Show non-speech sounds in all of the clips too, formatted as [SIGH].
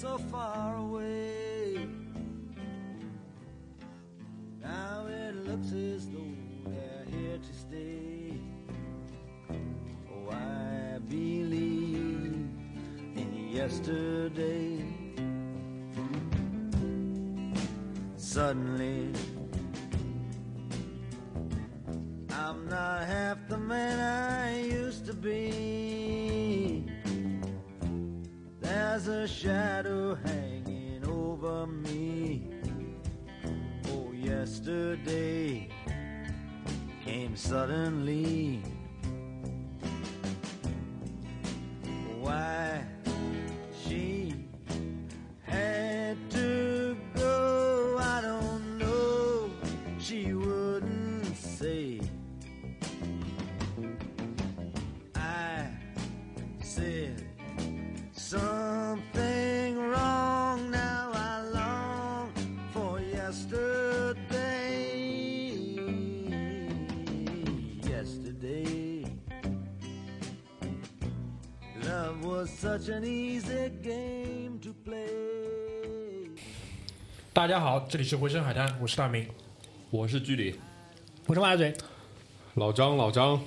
so far away. Now it looks as though they're here to stay. Oh, I believe in yesterday. Suddenly, 大家好，这里是回声海滩，我是大明。我是居里，我是马大嘴，老张，老张，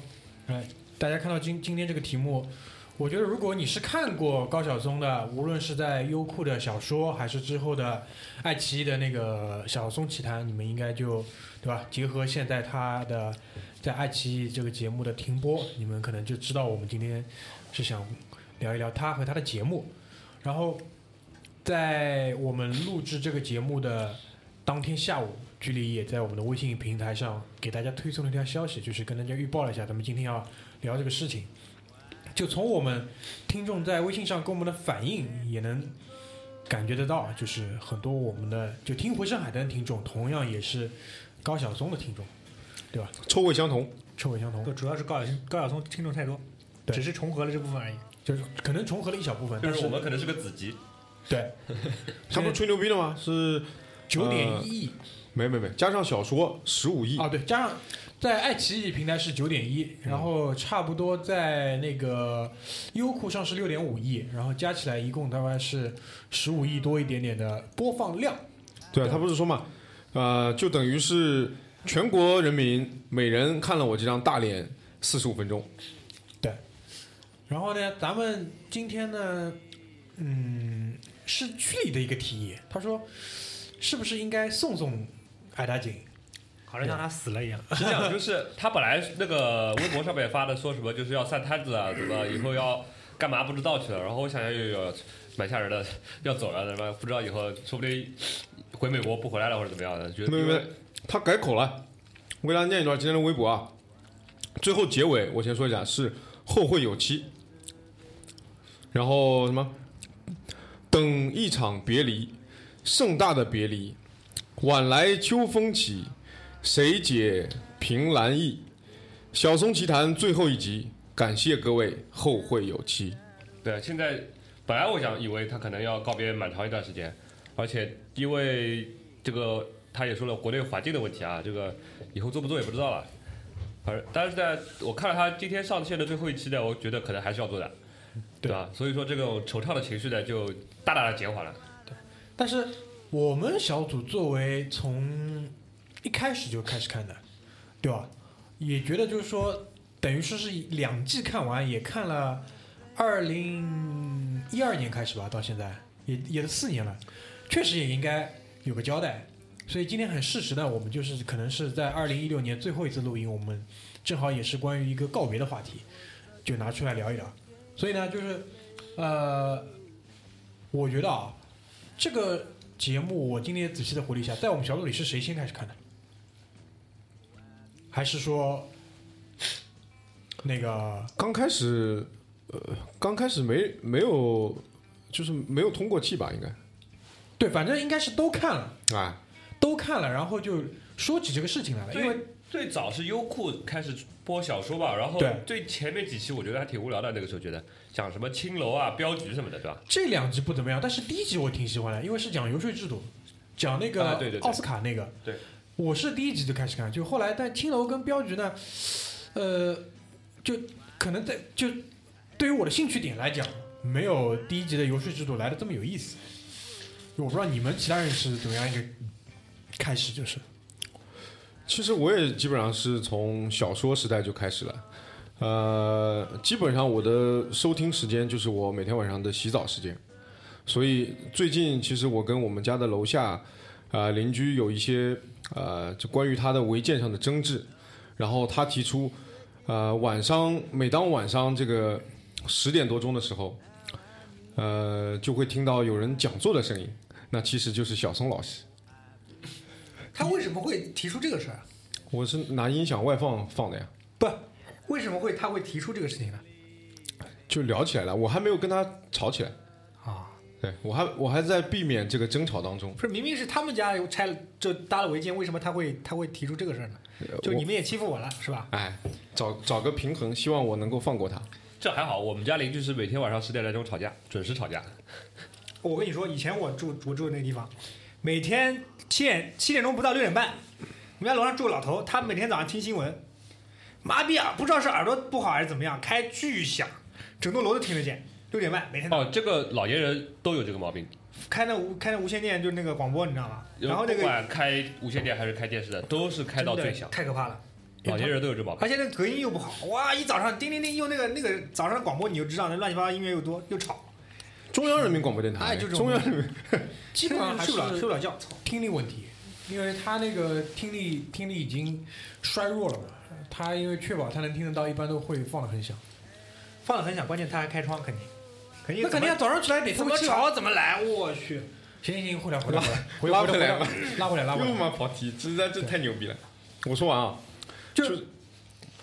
哎，大家看到今今天这个题目，我觉得如果你是看过高晓松的，无论是在优酷的小说，还是之后的爱奇艺的那个《晓松奇谈》，你们应该就对吧？结合现在他的在爱奇艺这个节目的停播，你们可能就知道我们今天是想聊一聊他和他的节目。然后在我们录制这个节目的当天下午，距离也在我们的微信平台上给大家推送了一条消息，就是跟大家预报了一下，咱们今天要聊这个事情。就从我们听众在微信上跟我们的反应，也能感觉得到，就是很多我们的就听回声海滩的听众，同样也是高晓松的听众，对吧？臭味相同。臭味相同，主要是高晓松高晓松听众太多，对只是重合了这部分而已。就是可能重合了一小部分，就但是是我们可能是个子集，对 [LAUGHS] 他不是吹牛逼的吗？是九点一亿没没没，加上小说十五亿，啊，对，加上在爱奇艺平台是九点一，然后差不多在那个优酷上是六点五亿，然后加起来一共大概是十五亿多一点点的播放量。对啊，他不是说嘛，呃，就等于是全国人民每人看了我这张大脸四十五分钟。然后呢，咱们今天呢，嗯，是区里的一个提议，他说是不是应该送送艾达锦？好像像他死了一样。实际上，就是他本来那个微博上面发的说什么就是要散摊子啊，怎么以后要干嘛不知道去了。然后我想想有有蛮吓人的，要走了，什么不知道以后说不定回美国不回来了或者怎么样的。觉得没没没，他改口了。我给大家念一段今天的微博啊，最后结尾我先说一下是后会有期，然后什么等一场别离，盛大的别离，晚来秋风起，谁解凭栏意？小松奇谈最后一集，感谢各位，后会有期。对，现在本来我想以为他可能要告别蛮长一段时间，而且因为这个他也说了国内环境的问题啊，这个以后做不做也不知道了。而但是在我看了他今天上线的最后一期呢，我觉得可能还是要做的，对吧？所以说这种惆怅的情绪呢，就大大的减缓了。对但是我们小组作为从一开始就开始看的，对吧？也觉得就是说，等于说是两季看完，也看了二零一二年开始吧，到现在也也是四年了，确实也应该有个交代。所以今天很适时的，我们就是可能是在二零一六年最后一次录音，我们正好也是关于一个告别的话题，就拿出来聊一聊。所以呢，就是呃，我觉得啊，这个节目我今天仔细的回了一下，在我们小组里是谁先开始看的？还是说那个刚开始，呃，刚开始没没有，就是没有通过气吧，应该。对，反正应该是都看了，啊，都看了，然后就说起这个事情来了，因为最最早是优酷开始播小说吧，然后对最前面几期我觉得还挺无聊的，那个时候觉得讲什么青楼啊、镖局什么的，对吧？这两集不怎么样，但是第一集我挺喜欢的，因为是讲游说制度，讲那个奥斯卡那个。对我是第一集就开始看，就后来但青楼跟镖局呢，呃，就可能在就对于我的兴趣点来讲，没有第一集的游说制度来的这么有意思。我不知道你们其他人是怎么样一个开始，就是其实我也基本上是从小说时代就开始了，呃，基本上我的收听时间就是我每天晚上的洗澡时间，所以最近其实我跟我们家的楼下啊、邻居有一些呃，就关于他的违建上的争执，然后他提出，呃，晚上每当晚上这个十点多钟的时候，呃，就会听到有人讲座的声音，那其实就是小松老师。他为什么会提出这个事儿啊？我是拿音响外放放的呀，不，为什么会他会提出这个事情呢？就聊起来了。我还没有跟他吵起来，啊，对我还我还在避免这个争吵当中。不是，明明是他们家有拆了，就搭了违建，为什么他会他会提出这个事儿呢？就你们也欺负我了，是吧？哎，找找个平衡，希望我能够放过他。这还好，我们家邻居是每天晚上十点来钟吵架，准时吵架。我跟你说，以前我住我住的那个地方，每天七点七点钟不到六点半，我们家楼上住个老头，他每天早上听新闻，妈逼啊，不知道是耳朵不好还是怎么样，开巨响，整栋楼都听得见。六点半每天哦，这个老年人都有这个毛病，开那无开那无线电，就是那个广播，你知道吗？然后那个不管开无线电还是开电视的，都是开到最响。太可怕了。老年人都有这毛病。而且那隔音又不好，哇！一早上叮叮叮，用那个那个早上的广播，你就知道那乱七八糟音乐又多又吵，中央人民广播电台，哎就中央人民 [LAUGHS] 基本上还睡不了睡不了觉。听力问题，因为他那个听力听力已经衰弱了嘛。他因为确保他能听得到，一般都会放的很响。放的很响，关键他还开窗，肯定肯定那肯定要早上起来得怎么吵怎么来，我去。行行行，回来回来回来，回拉回来回来吧拉回来拉回又来。嘛跑题，这这这太牛逼了。我说完啊，就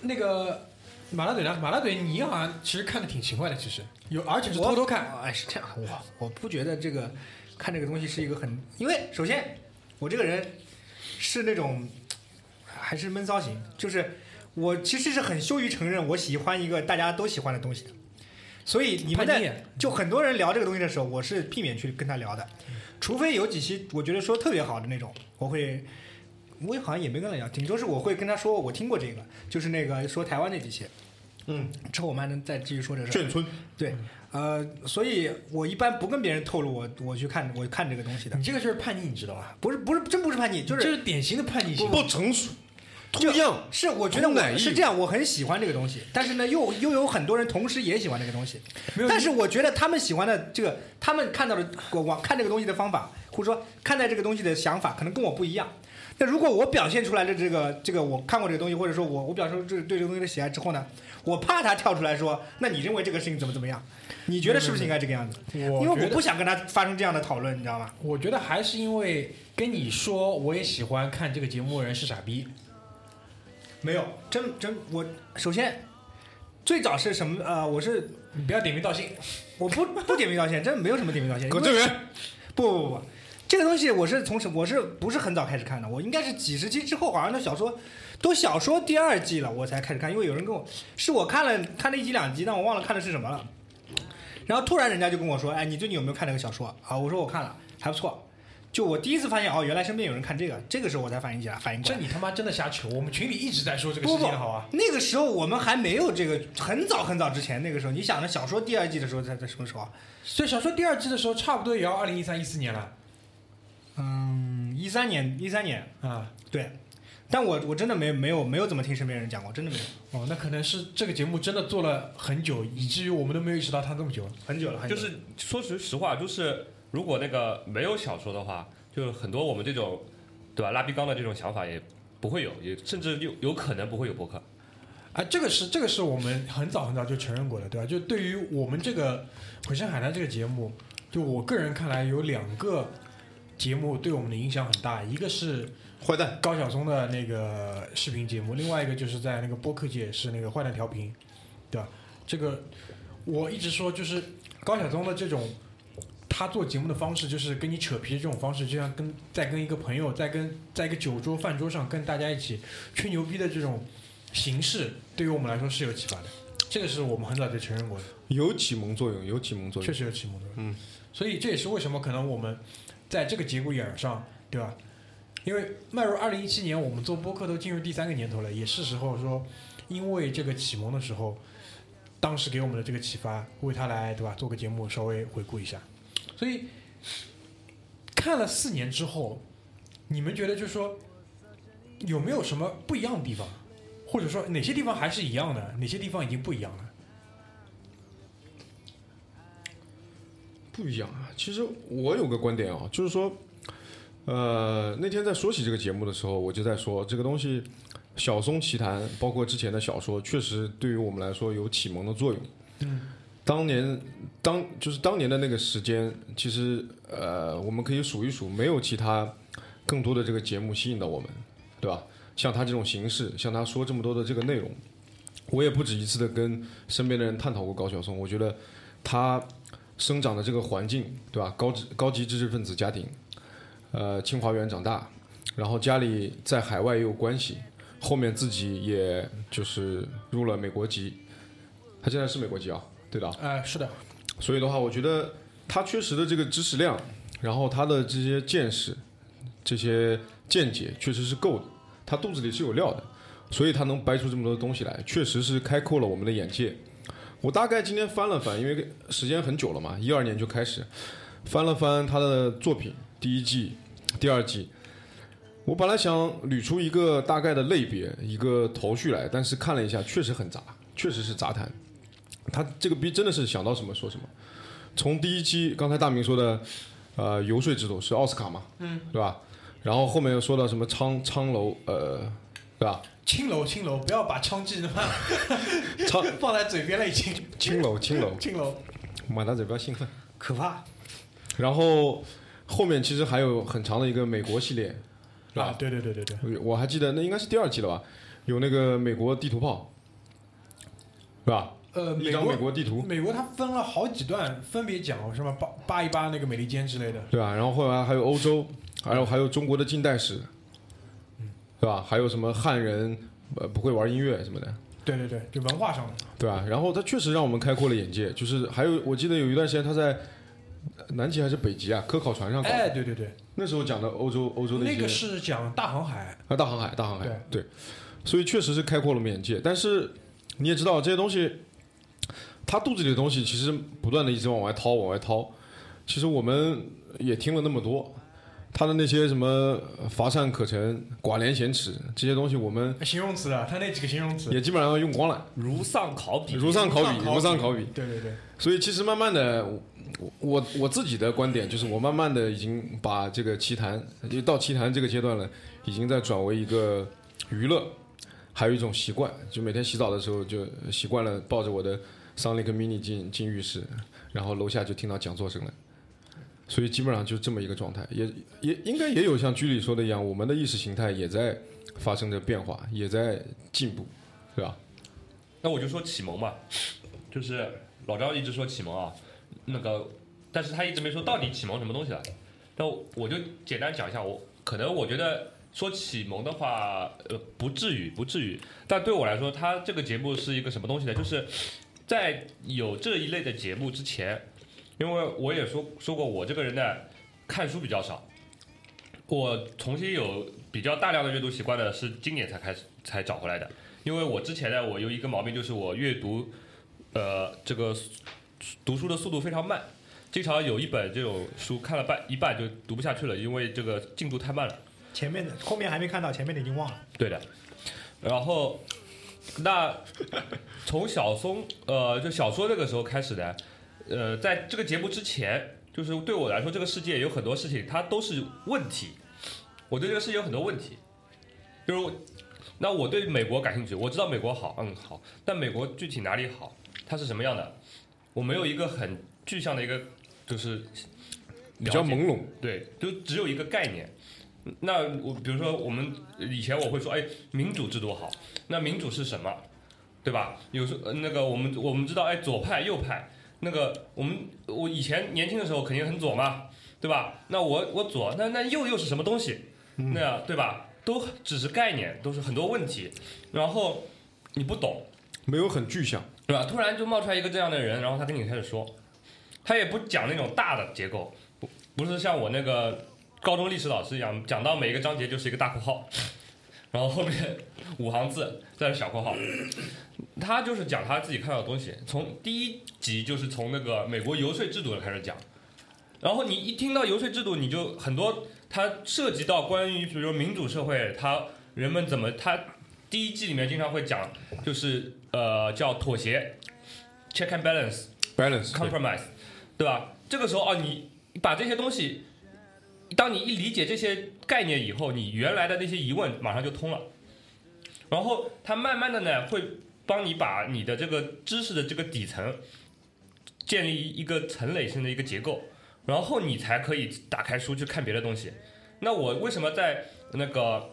那个马拉嘴呢？马拉嘴你好像其实看的挺勤快的，其实有，而且是偷偷看。哎，是这样，我我不觉得这个看这个东西是一个很，因为首先我这个人是那种还是闷骚型，就是我其实是很羞于承认我喜欢一个大家都喜欢的东西的，所以你们在就很多人聊这个东西的时候，我是避免去跟他聊的，除非有几期我觉得说特别好的那种，我会。我也好像也没跟他聊，顶多是我会跟他说我听过这个，就是那个说台湾那几期，嗯，之后我们还能再继续说这个事儿。眷村对，呃，所以我一般不跟别人透露我我去看我看这个东西的你，这个就是叛逆，你知道吧？不是不是真不是叛逆，就就是是典型的叛逆型。不成熟，就是我觉得我是这样，我很喜欢这个东西，但是呢，又又有很多人同时也喜欢这个东西，但是我觉得他们喜欢的这个，他们看到的我往看这个东西的方法，或者说看待这个东西的想法，可能跟我不一样。那如果我表现出来的这个这个我看过这个东西，或者说我我表示这对这个东西的喜爱之后呢，我怕他跳出来说，那你认为这个事情怎么怎么样？你觉得是不是应该这个样子？我因为我不想跟他发生这样的讨论，你知道吗？我觉得还是因为跟你说我也喜欢看这个节目的人是傻逼。没有，真真我首先最早是什么？呃，我是你不要点名道姓。我不不点名道姓，真没有什么点名道歉。因为葛正元，不不不不，这个东西我是从什我是不是很早开始看的？我应该是几十集之后，好像那小说都小说第二季了，我才开始看。因为有人跟我，是我看了看了一集两集，但我忘了看的是什么了。然后突然人家就跟我说：“哎，你最近有没有看那个小说啊？”我说我看了，还不错。就我第一次发现哦，原来身边有人看这个，这个时候我才反应起来，反应过来。这你他妈真的瞎扯！我们群里一直在说这个事情好啊。那个时候我们还没有这个，很早很早之前，那个时候你想着小说第二季的时候在在什么时候啊？所以小说第二季的时候，差不多也要二零一三一四年了嗯，一三年，一三年，啊。对。但我我真的没没有没有怎么听身边人讲过，真的没有，哦，那可能是这个节目真的做了很久，以至于我们都没有意识到它这么久了。很久了，很久了就是说实实话，就是如果那个没有小说的话，就很多我们这种对吧拉逼缸的这种想法也不会有，也甚至有有可能不会有博客。啊，这个是这个是我们很早很早就承认过的，对吧？就对于我们这个《回声海滩》这个节目，就我个人看来有两个节目对我们的影响很大，一个是坏蛋，高晓松的那个视频节目，另外一个就是在那个播客界是那个坏蛋调频，对吧？这个我一直说就是高晓松的这种他做节目的方式，就是跟你扯皮的这种方式，就像跟在跟一个朋友在跟在一个酒桌饭桌上跟大家一起吹牛逼的这种形式，对于我们来说是有启发的。这个是我们很早就承认过的，有启蒙作用，有启蒙作用确。实有启蒙作用。嗯，所以这也是为什么可能我们在这个节骨眼上，对吧？因为迈入二零一七年，我们做播客都进入第三个年头了，也是时候说，因为这个启蒙的时候，当时给我们的这个启发，为他来对吧做个节目稍微回顾一下。所以看了四年之后，你们觉得就是说有没有什么不一样的地方，或者说哪些地方还是一样的，哪些地方已经不一样了？不一样啊。其实我有个观点啊，就是说，呃，那天在说起这个节目的时候，我就在说这个东西，《小松奇谈》包括之前的小说，确实对于我们来说有启蒙的作用。嗯，当年当就是当年的那个时间，其实呃，我们可以数一数，没有其他更多的这个节目吸引到我们，对吧？像他这种形式，像他说这么多的这个内容，我也不止一次的跟身边的人探讨过高晓松，我觉得他生长的这个环境，对吧？高知高级知识分子家庭，呃，清华园长大，然后家里在海外也有关系，后面自己也就是入了美国籍，他现在是美国籍啊，对的啊。呃，是的，所以的话，我觉得他确实的这个知识量，然后他的这些见识、这些见解，确实是够的。他肚子里是有料的，所以他能掰出这么多东西来，确实是开阔了我们的眼界。我大概今天翻了翻，因为时间很久了嘛，一二年就开始翻了翻他的作品，第一季、第二季。我本来想捋出一个大概的类别、一个头绪来，但是看了一下，确实很杂，确实是杂谈。他这个逼真的是想到什么说什么。从第一期刚才大明说的，呃，游说制度是奥斯卡嘛，嗯，对吧？然后后面又说到什么昌昌楼，呃，对吧？青楼青楼，不要把枪记他妈昌放在嘴边了，已经。青楼青楼，青楼，马大嘴不要兴奋。可怕。然后后面其实还有很长的一个美国系列，啊，对对对对对，我还记得那应该是第二季了吧？有那个美国地图炮，是吧？呃，一张美国美国地图，美国它分了好几段，分别讲什么扒扒一扒那个美利坚之类的。对吧？然后后来还有欧洲，还有还有中国的近代史，对吧？还有什么汉人呃不会玩音乐什么的，对对对，就文化上的。对吧？然后他确实让我们开阔了眼界，就是还有我记得有一段时间他在南极还是北极啊科考船上搞，哎，对对对，那时候讲的欧洲欧洲的那个是讲大航海。啊，大航海，大航海，对，所以确实是开阔了眼界。但是你也知道，这些东西，他肚子里的东西其实不断的一直往外掏，往外掏。其实我们也听了那么多，他的那些什么乏善可陈、寡廉鲜耻这些东西，我们形容词啊，他那几个形容词。也基本上用光了，如丧考妣，如丧考妣，如丧考妣。对对对，所以其实慢慢的，我我我自己的观点就是，我慢慢的已经把这个奇谈，就到奇谈这个阶段了，已经在转为一个娱乐，还有一种习惯，就每天洗澡的时候就习惯了抱着我的桑尼克 mini 进进浴室，然后楼下就听到讲座声了。所以基本上就这么一个状态，也也应该也有像居里说的一样，我们的意识形态也在发生着变化，也在进步，对吧？那我就说启蒙嘛，就是老张一直说启蒙啊，那个，但是他一直没说到底启蒙什么东西了。那我就简单讲一下，我可能我觉得说启蒙的话，呃，不至于，不至于。但对我来说，他这个节目是一个什么东西呢？就是在有这一类的节目之前，因为我也说说过，我这个人呢，看书比较少。我重新有比较大量的阅读习惯呢，是今年才开始才找回来的。因为我之前呢，我有一个毛病，就是我阅读，呃，这个读书的速度非常慢，经常有一本这种书看了半一半就读不下去了，因为这个进度太慢了。前面的后面还没看到，前面的已经忘了。对的，然后那从小松呃就小说那个时候开始的，呃，在这个节目之前，就是对我来说，这个世界有很多事情它都是问题，我对这个世界有很多问题，就是那我对美国感兴趣，我知道美国好，嗯好，但美国具体哪里好，它是什么样的，我没有一个很具象的一个就是比较朦胧，对，就只有一个概念。那我比如说，我们以前我会说，哎，民主制度好。那民主是什么？对吧？有时候那个我们我们知道，哎，左派右派。那个我们我以前年轻的时候肯定很左嘛，对吧？那我我左，那那右又是什么东西？那样对吧？都只是概念，都是很多问题。然后你不懂，没有很具象。对吧？突然就冒出来一个这样的人，然后他跟你开始说，他也不讲那种大的结构，不不是像我那个高中历史老师一样，讲到每一个章节就是一个大括号，然后后面 [LAUGHS] 五行字再是小括号。他就是讲他自己看到的东西，从第一集就是从那个美国游说制度开始讲，然后你一听到游说制度，你就很多它涉及到关于比如说民主社会，它人们怎么它第一季里面经常会讲，就是呃叫妥协，check and balance。balance 对 compromise，对吧？这个时候啊，你把这些东西，当你一理解这些概念以后，你原来的那些疑问马上就通了。然后它慢慢的呢，会帮你把你的这个知识的这个底层建立一个层垒性的一个结构，然后你才可以打开书去看别的东西。那我为什么在那个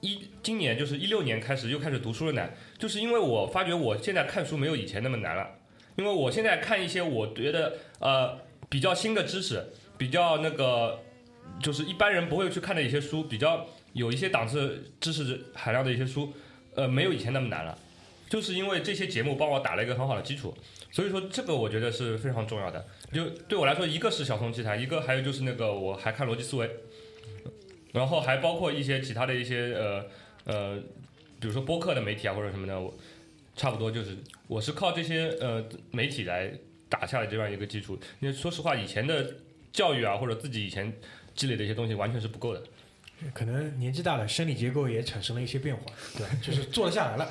一今年就是一六年开始又开始读书了呢？就是因为我发觉我现在看书没有以前那么难了。因为我现在看一些我觉得呃比较新的知识，比较那个就是一般人不会去看的一些书，比较有一些档次知识含量的一些书，呃，没有以前那么难了。就是因为这些节目帮我打了一个很好的基础，所以说这个我觉得是非常重要的。就对我来说，一个是小松奇谈，一个还有就是那个我还看逻辑思维，然后还包括一些其他的一些呃呃，比如说播客的媒体啊或者什么的，我差不多就是我是靠这些呃媒体来打下来这样一个基础。因为说实话，以前的教育啊或者自己以前积累的一些东西完全是不够的。可能年纪大了，生理结构也产生了一些变化，对，就是坐得下来了，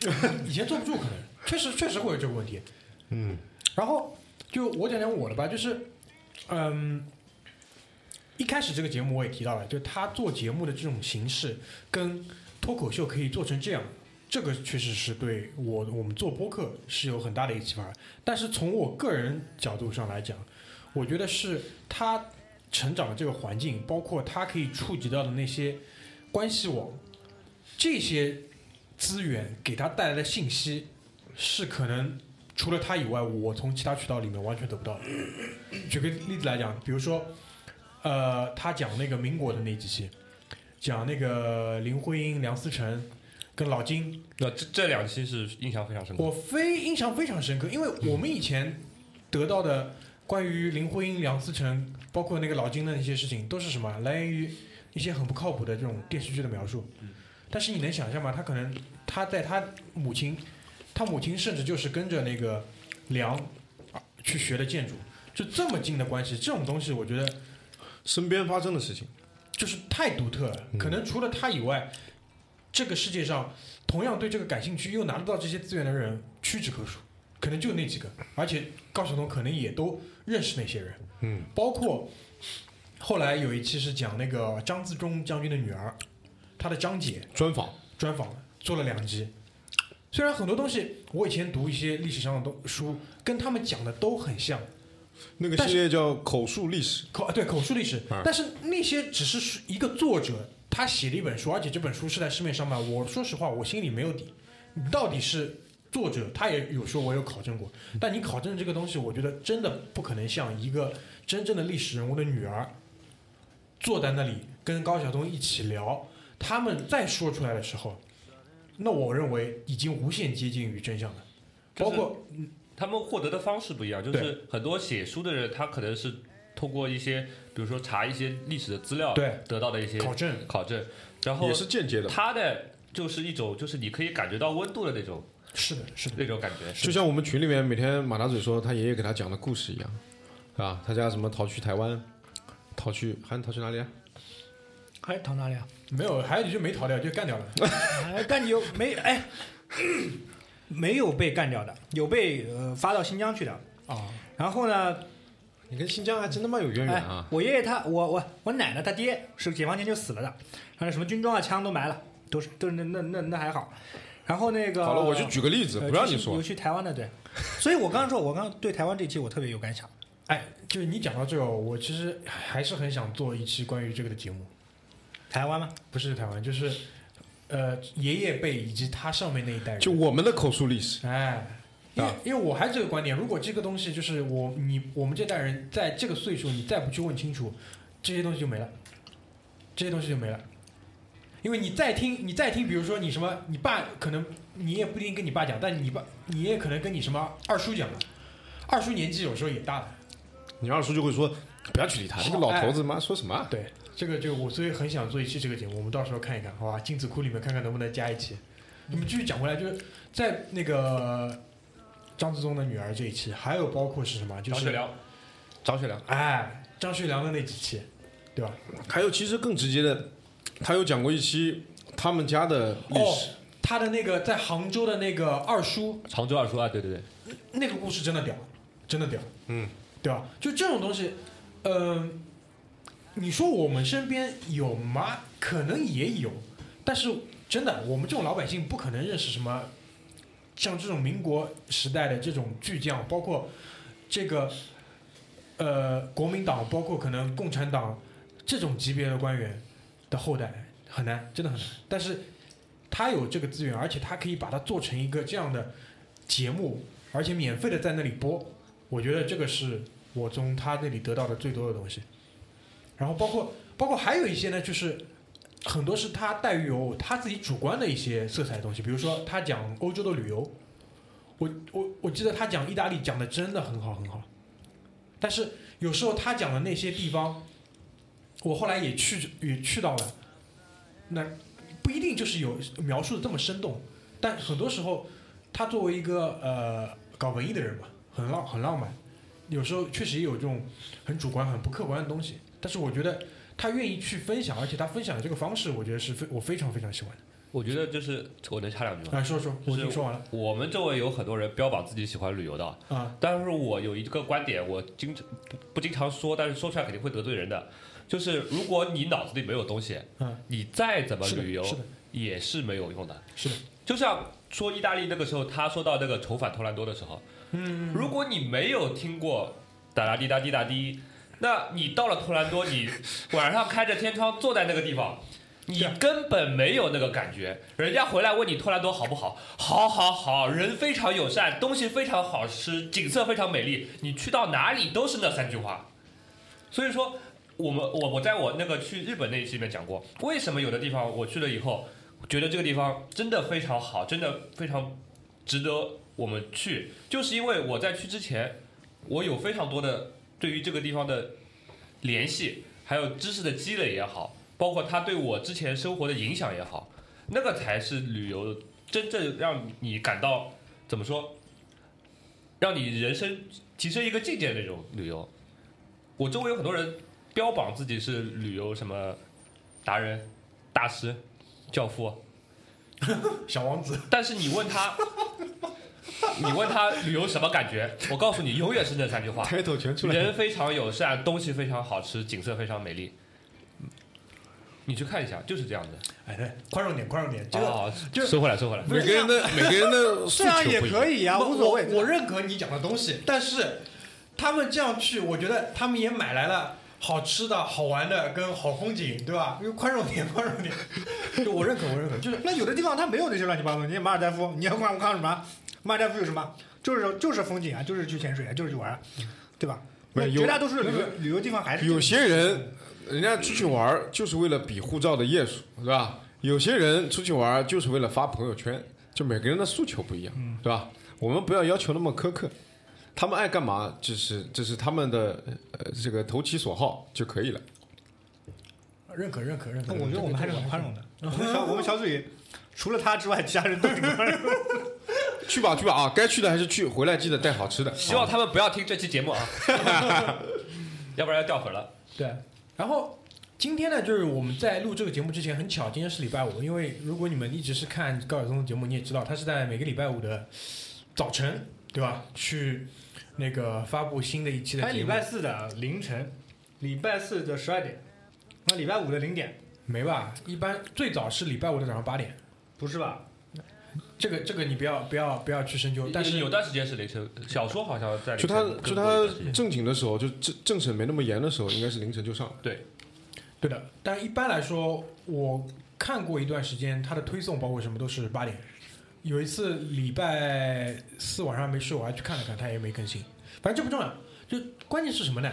[LAUGHS] 以前坐不住，可能确实确实会有这个问题。嗯，然后就我讲讲我的吧，就是嗯，一开始这个节目我也提到了，就他做节目的这种形式跟脱口秀可以做成这样，这个确实是对我我们做播客是有很大的一个启发。但是从我个人角度上来讲，我觉得是他成长的这个环境，包括他可以触及到的那些关系网，这些资源给他带来的信息，是可能除了他以外，我从其他渠道里面完全得不到的。举个例子来讲，比如说，呃，他讲那个民国的那几期，讲那个林徽因、梁思成跟老金，那这这两期是印象非常深刻。我非印象非常深刻，因为我们以前得到的关于林徽因、梁思成，包括那个老金的那些事情，都是什么来源于一些很不靠谱的这种电视剧的描述。但是你能想象吗？他可能他在他母亲，他母亲甚至就是跟着那个梁啊去学的建筑，就这么近的关系，这种东西我觉得身边发生的事情，就是太独特了。可能除了他以外，这个世界上同样对这个感兴趣又拿得到这些资源的人屈指可数，可能就那几个。而且高晓松可能也都认识那些人，嗯，包括后来有一期是讲那个张自忠将军的女儿，他的张姐专访，专访做了两集。虽然很多东西我以前读一些历史上的东书，跟他们讲的都很像，那个系列叫口述历史，口对口述历史啊，但是那些只是一个作者他写了一本书，而且这本书是在市面上卖。我说实话，我心里没有底，到底是作者他也有说我有考证过，但你考证这个东西，我觉得真的不可能像一个真正的历史人物的女儿坐在那里跟高晓松一起聊，他们再说出来的时候，那我认为已经无限接近于真相了。包括他们获得的方式不一样，就是很多写书的人，他可能是通过一些，比如说查一些历史的资料，对。得到的一些考证，考证，然后也是间接的。他的就是一种，就是你可以感觉到温度的那种是的，是的，那种感觉。就像我们群里面每天马大嘴说他爷爷给他讲的故事一样，是吧？他家什么逃去台湾，逃去还逃去哪里啊？还，逃哪里啊？没有，还有一句没逃掉，就干掉了。[LAUGHS] 哎，干你有没哎？[CLEARS THROAT] 没有被干掉的，有被呃发到新疆去的。啊，然后呢，你跟新疆还真他妈有渊源哎啊！，我爷爷他我我我奶奶他爹是解放前就死了的，然后什么军装啊枪都埋了，都是都是那那那那还好。然后那个好了，我就举个例子，呃不让你说去有。去台湾的对，所以我刚刚说，我刚刚对台湾这期我特别有感想。哎，就是你讲到这个，我其实还是很想做一期关于这个的节目，台湾吗？不是台湾，就是呃爷爷辈以及他上面那一代人。就我们的口述历史，哎，因为啊因为我还是这个观点，如果这个东西就是我你我们这代人在这个岁数，你再不去问清楚，这些东西就没了，这些东西就没了。因为你再听，你再听，比如说你什么，你爸可能你也不一定跟你爸讲，但你爸你也可能跟你什么二叔讲了，二叔年纪有时候也大了。你二叔就会说不要去理他，这个老头子妈说什么啊？对，这个就我所以很想做一期这个节目，我们到时候看一看，好吧？精子库里面看看能不能加一期。你们继续讲回来，就是在那个张自忠的女儿这一期，还有包括是什么？就是张学良，张学良，哎，张学良的那几期，对吧？还有其实更直接的，他有讲过一期他们家的历哦史，，他的那个在杭州的那个二叔，常州二叔啊，对对对，那个故事真的屌，真的屌，嗯，对吧？就这种东西，嗯、你说我们身边有吗？可能也有，但是真的，我们这种老百姓不可能认识什么像这种民国时代的这种巨匠，包括这个呃国民党，包括可能共产党这种级别的官员的后代，很难，真的很难。但是他有这个资源，而且他可以把它做成一个这样的节目，而且免费的在那里播，我觉得这个是我从他那里得到的最多的东西。然后包括包括还有一些呢，就是很多是他带有他自己主观的一些色彩的东西，比如说他讲欧洲的旅游，我我我记得他讲意大利讲的真的很好很好，但是有时候他讲的那些地方，我后来也去也去到了，那不一定就是有描述的这么生动，但很多时候他作为一个呃搞文艺的人嘛，很浪很浪漫，有时候确实也有这种很主观很不客观的东西，但是我觉得他愿意去分享，而且他分享的这个方式，我觉得是非我非常非常喜欢的。我觉得就是我能插两句吗？啊，说说，我已经说完了我们周围有很多人标榜自己喜欢旅游的，啊，但是我有一个观点，我经常不不经常说，但是说出来肯定会得罪人的，就是如果你脑子里没有东西，嗯，你再怎么旅游也是没有用的。是的，就像说意大利那个时候，他说到那个重返托兰多的时候，嗯，如果你没有听过哒啦滴哒滴哒滴，那你到了托兰多，你晚上开着天窗坐在那个地方，[LAUGHS] 你根本没有那个感觉。人家回来问你托兰多好不好，好好好，人非常友善，东西非常好吃，景色非常美丽，你去到哪里都是那三句话。所以说，我们我我在我那个去日本那一期里面讲过，为什么有的地方我去了以后，觉得这个地方真的非常好，真的非常值得我们去，就是因为我在去之前，我有非常多的对于这个地方的联系，还有知识的积累也好，包括它对我之前生活的影响也好，那个才是旅游真正让你感到怎么说，让你人生提升一个境界的那种旅游。我周围有很多人标榜自己是旅游什么达人、大师、教父，[LAUGHS] 小王子，但是你问他，[LAUGHS] 你问他旅游什么感觉？我告诉你，永远是那三句话：抬头全出来。人非常友善，东西非常好吃，景色非常美丽。嗯你去看一下，就是这样的。哎，对，宽容点，宽容点，这个哦，就收回来，收回来。每个人的每个人的 [LAUGHS] 诉这样也求不一样可以啊，无所谓。我我认可你讲的东西，但是他们这样去，我觉得他们也买来了好吃的好玩的跟好风景，对吧？因 [LAUGHS] 为宽容点，宽容点，就我认可，我认可，就是那有的地方它没有那些乱七八糟，你马尔代夫，你要看我看什么？马尔代夫有什么？就是就是风景啊，就是去潜水啊，就是去玩啊，对吧？那没有绝大多数旅游旅游地方还是有些人，人家出去玩就是为了比护照的页数，对吧？有些人出去玩就是为了发朋友圈，就每个人的诉求不一样，对吧？我们不要要求那么苛刻，他们爱干嘛，就是就是他们的呃这个投其所好就可以了。认可，认可，认可。我觉得我们还是很宽容。[LAUGHS] 容的。我们小我们小组里除了他之外，其他人都挺宽容。[LAUGHS] 去吧去吧啊，该去的还是去，回来记得带好吃的。希望他们不要听这期节目啊，[LAUGHS] 要不然要掉粉了。对，然后今天呢，就是我们在录这个节目之前，很巧，今天是礼拜五，因为如果你们一直是看高晓松的节目，你也知道，他是在每个礼拜五的早晨，对吧？去那个发布新的一期的节目。还礼拜四的凌晨，礼拜四的十二点，那礼拜五的零点，没吧？一般最早是礼拜五的早上八点。不是吧？这个这个你不要不要不要去深究，但是有段时间是凌晨，小说好像在就他就他正经的时候，就政政审没那么严的时候，应该是凌晨就上对。对的。但一般来说，我看过一段时间，它的推送包括什么都是八点。有一次礼拜四晚上没睡，我还去看了看，他也没更新。反正这不重要，就关键是什么呢？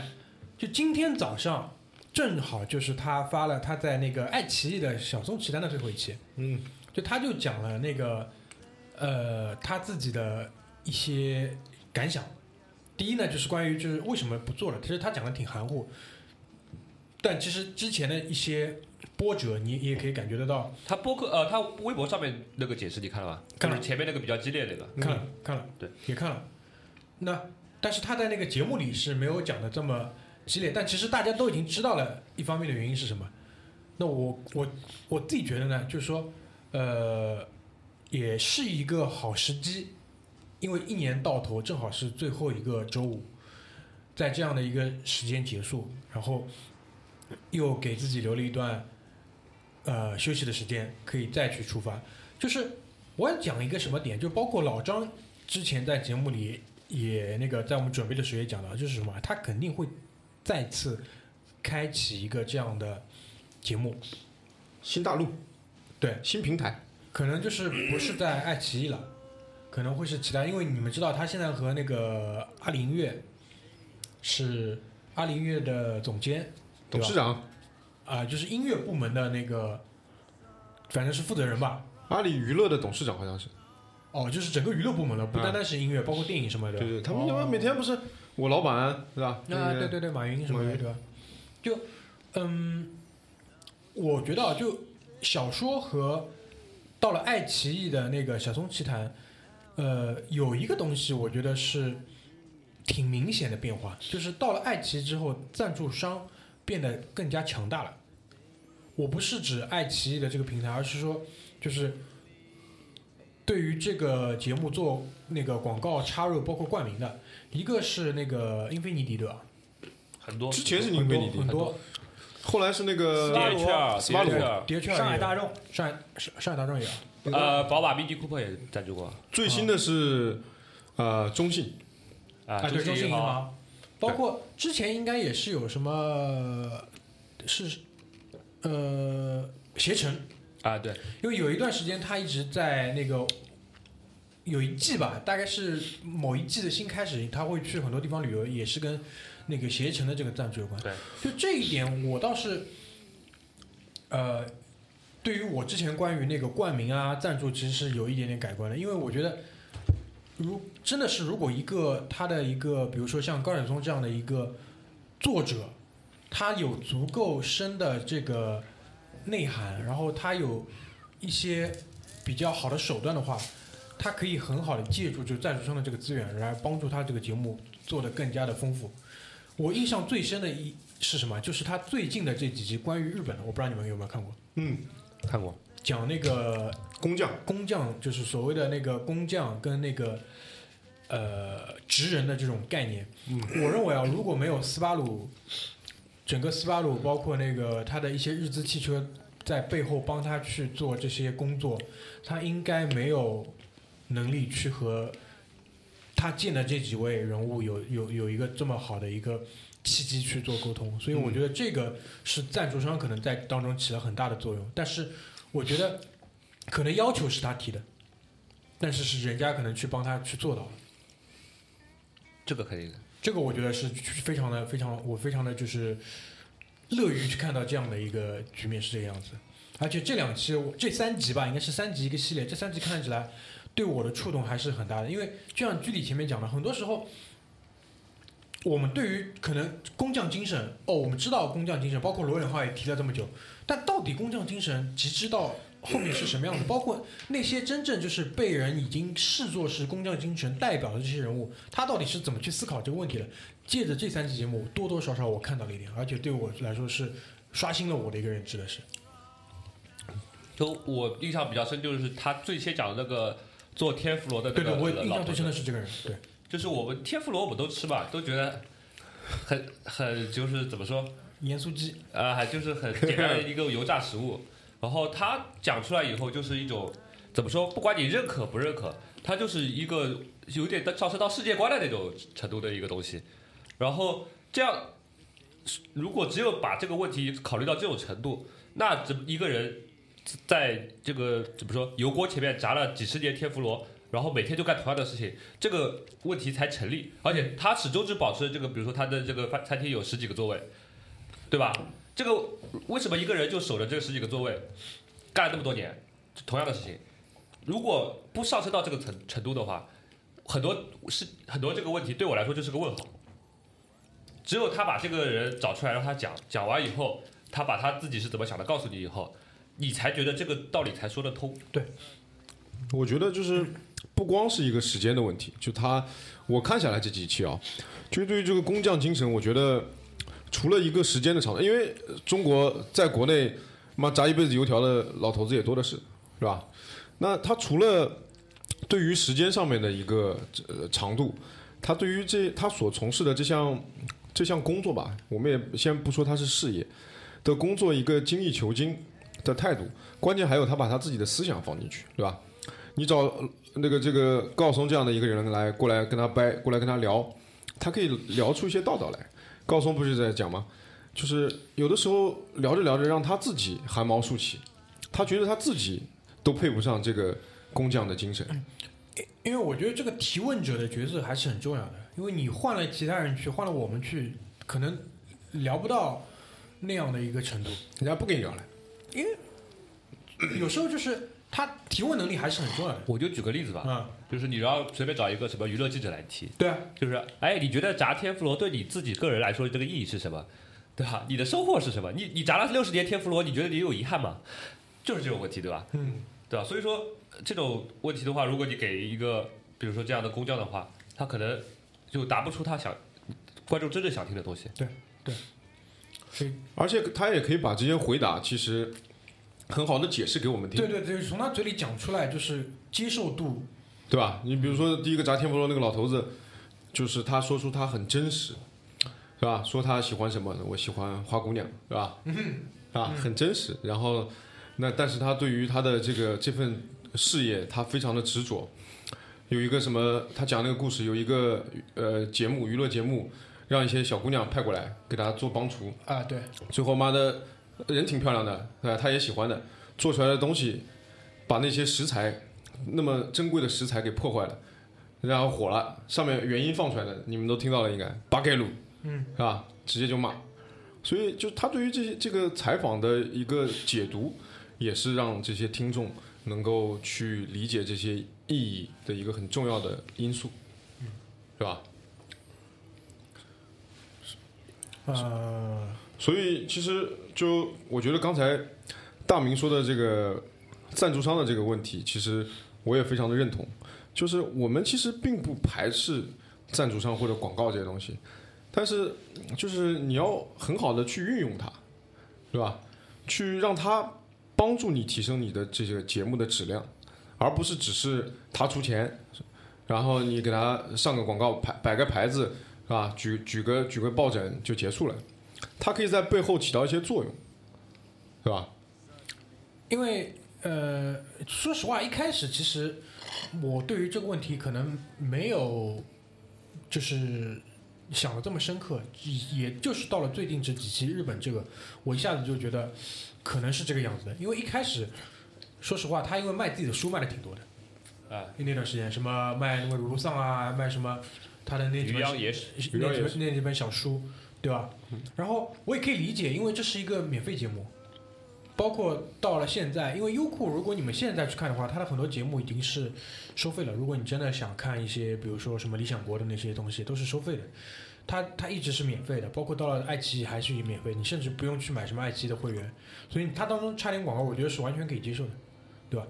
就今天早上正好就是他发了他在那个爱奇艺的小松奇谈的最后一期，嗯，就他就讲了那个呃他自己的一些感想。第一呢，就是关于就是为什么不做了，其实他讲的挺含糊，但其实之前的一些波折，你你也可以感觉得到。他播客呃，他微博上面那个解释你看了吗？看了前面那个比较激烈那个。看了看了，对，也看了。那但是他在那个节目里是没有讲的这么激烈，但其实大家都已经知道了一方面的原因是什么。那我我我自己觉得呢，就是说，呃，也是一个好时机，因为一年到头正好是最后一个周五，在这样的一个时间结束，然后又给自己留了一段呃休息的时间，可以再去出发。就是我要讲一个什么点，就包括老张之前在节目里也那个在我们准备的时候也讲到，就是什么，他肯定会再次开启一个这样的节目，新大陆，对，新平台，可能就是不是在爱奇艺了，可能会是其他，因为你们知道他现在和那个阿里音乐是阿里音乐的总监，董事长，啊、就是音乐部门的那个，反正是负责人吧。阿里娱乐的董事长好像是，哦，就是整个娱乐部门了，不啊单单是音乐，包括电影什么的。对对，他们哦他们每天不是我老板是吧？啊，那个对对对，马云什么马云的，对吧？就嗯，我觉得啊，就小说和到了爱奇艺的那个《小松奇谈》，呃，有一个东西我觉得是挺明显的变化，就是到了爱奇艺之后，赞助商变得更加强大了。我不是指爱奇艺的这个平台，而是说，就是对于这个节目做那个广告插入，包括冠名的，一个是那个英菲尼迪对吧？很多之前是英菲尼迪很，多，后来是那个 DHL 斯巴鲁 DHL 上海大众，上海上上海大众也有，呃，宝马、Mini Cooper 也赞助过。最新的是呃中信，啊，啊，对，中信银行行，包括之前应该也是有什么是呃携程，啊，对，因为有一段时间他一直在那个有一季吧，大概是某一季的新开始，他会去很多地方旅游，也是跟那个携程的这个赞助有关。对，就这一点我倒是呃。对于我之前关于那个冠名啊、赞助，其实是有一点点改观的，因为我觉得，如真的是如果一个他的一个，比如说像高晓松这样的一个作者，他有足够深的这个内涵，然后他有一些比较好的手段的话，他可以很好的借助就赞助商的这个资源，来帮助他这个节目做得更加的丰富。我印象最深的一是什么？就是他最近的这几集关于日本的，我不知道你们有没有看过，嗯，看过，讲那个工匠，工匠，就是所谓的那个工匠跟那个呃职人的这种概念。嗯我认为啊，如果没有斯巴鲁，整个斯巴鲁包括那个他的一些日资汽车在背后帮他去做这些工作，他应该没有能力去和他见的这几位人物有有有一个这么好的一个契机去做沟通。所以我觉得这个是赞助商可能在当中起了很大的作用，但是我觉得。可能要求是他提的，但是是人家可能去帮他去做到了。这个可以的。这个我觉得是非常的非常，我非常的就是乐于去看到这样的一个局面是这个样子。而且这两期我这三集吧，应该是三集一个系列，这三集看起来对我的触动还是很大的。因为就像居里前面讲的，很多时候我们对于可能工匠精神，哦，我们知道工匠精神，包括罗永浩也提了这么久，但到底工匠精神极致到后面是什么样子？包括那些真正就是被人已经视作是工匠精神代表的这些人物，他到底是怎么去思考这个问题的？借着这三期节目，多多少少我看到了一点，而且对我来说是刷新了我的一个认知的是。就我印象比较深，就是他最先讲的那个做天妇罗的那个对对，我印象最深的是这个人。对，就是我们天妇罗我们都吃吧，都觉得很很就是怎么说，盐酥鸡，啊，就是很 [LAUGHS] 简单的一个油炸食物。然后他讲出来以后，就是一种怎么说？不管你认可不认可，它就是一个有点上升到世界观的那种程度的一个东西。然后这样，如果只有把这个问题考虑到这种程度，那这一个人在这个怎么说油锅前面炸了几十年天妇罗，然后每天就干同样的事情，这个问题才成立。而且他始终只保持这个，比如说他的这个饭餐厅有十几个座位，对吧？这个为什么一个人就守着这十几个座位，干了那么多年同样的事情？如果不上升到这个程程度的话，很多是很多这个问题对我来说就是个问号。只有他把这个人找出来让他讲，讲完以后，他把他自己是怎么想的告诉你以后，你才觉得这个道理才说得通。对我觉得就是不光是一个时间的问题，就他我看下来这几期啊，就对于这个工匠精神，我觉得除了一个时间的长，因为中国在国内妈炸一辈子油条的老头子也多的是，是吧？那他除了对于时间上面的一个呃长度，他对于这他所从事的这项这项工作吧，我们也先不说他是事业的工作，一个精益求精的态度，关键还有他把他自己的思想放进去，对吧？你找那个这个高晓松这样的一个人来过来跟他掰，过来跟他聊，他可以聊出一些道道来。高松不是在讲吗？就是有的时候聊着聊着，让他自己汗毛竖起，他觉得他自己都配不上这个工匠的精神。因为我觉得这个提问者的角色还是很重要的，因为你换了其他人去，换了我们去，可能聊不到那样的一个程度。人家不跟你聊了，因为有时候就是他提问能力还是很重要的。我就举个例子吧，啊、就是你要随便找一个什么娱乐记者来提，对啊，就是哎，你觉得砸天妇罗对你自己个人来说这个意义是什么？对吧？你的收获是什么？你你砸了六十年天妇罗，你觉得你有遗憾吗？就是这种问题，对吧？嗯，对吧？所以说呃这种问题的话，如果你给一个比如说这样的工匠的话，他可能就答不出他想观众真正想听的东西。所以而且他也可以把这些回答其实很好的解释给我们听对，对对，从他嘴里讲出来就是接受度，对吧？你比如说第一个炸天妇罗那个老头子，就是他说出他很真实，是吧？说他喜欢什么，我喜欢花姑娘，是吧？啊，很真实。然后那但是他对于他的这个这份事业，他非常的执着。有一个什么，他讲那个故事，有一个呃节目娱乐节目，让一些小姑娘派过来给他做帮厨，啊，对，最后妈的人挺漂亮的，啊，他也喜欢的，做出来的东西把那些食材那么珍贵的食材给破坏了，然后火了，上面原因放出来的，你们都听到了应该，巴盖鲁，嗯，是吧？直接就骂，所以就他对于这些这个采访的一个解读，也是让这些听众能够去理解这些意义的一个很重要的因素，嗯是吧？呃，所以其实就我觉得刚才大明说的这个赞助商的这个问题，其实我也非常的认同。就是我们其实并不排斥赞助商或者广告这些东西，但是就是你要很好的去运用它，对吧？去让它帮助你提升你的这个节目的质量，而不是只是他出钱，然后你给他上个广告牌摆个牌子，是吧？举举个举个抱枕就结束了。它可以在背后起到一些作用，对吧？因为呃，说实话，一开始其实我对于这个问题可能没有就是想的这么深刻，也就是到了最近这几期日本这个，我一下子就觉得可能是这个样子的。因为一开始，说实话，他因为卖自己的书卖的挺多的，啊，那段时间什么卖那个鲁鲁桑啊，卖什么他的那几渔本那几本那几本小书，对吧？然后我也可以理解，因为这是一个免费节目，包括到了现在，因为优酷，如果你们现在去看的话，它的很多节目已经是收费了。如果你真的想看一些，比如说什么理想国的那些东西，都是收费的。它它一直是免费的，包括到了爱奇艺还是以免费，你甚至不用去买什么爱奇艺的会员，所以它当中插点广告，我觉得是完全可以接受的，对吧？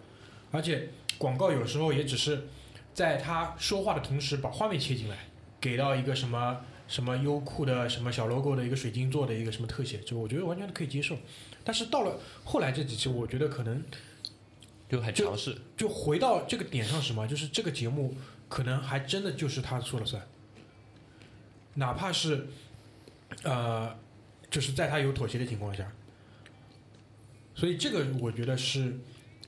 而且广告有时候也只是在他说话的同时把画面切进来，给到一个什么什么优酷的什么小 logo 的一个水晶做的一个什么特写，就我觉得完全可以接受。但是到了后来这几期，我觉得可能就很强势。就回到这个点上什么？就是这个节目可能还真的就是他说了算，哪怕是呃，就是在他有妥协的情况下。所以这个我觉得是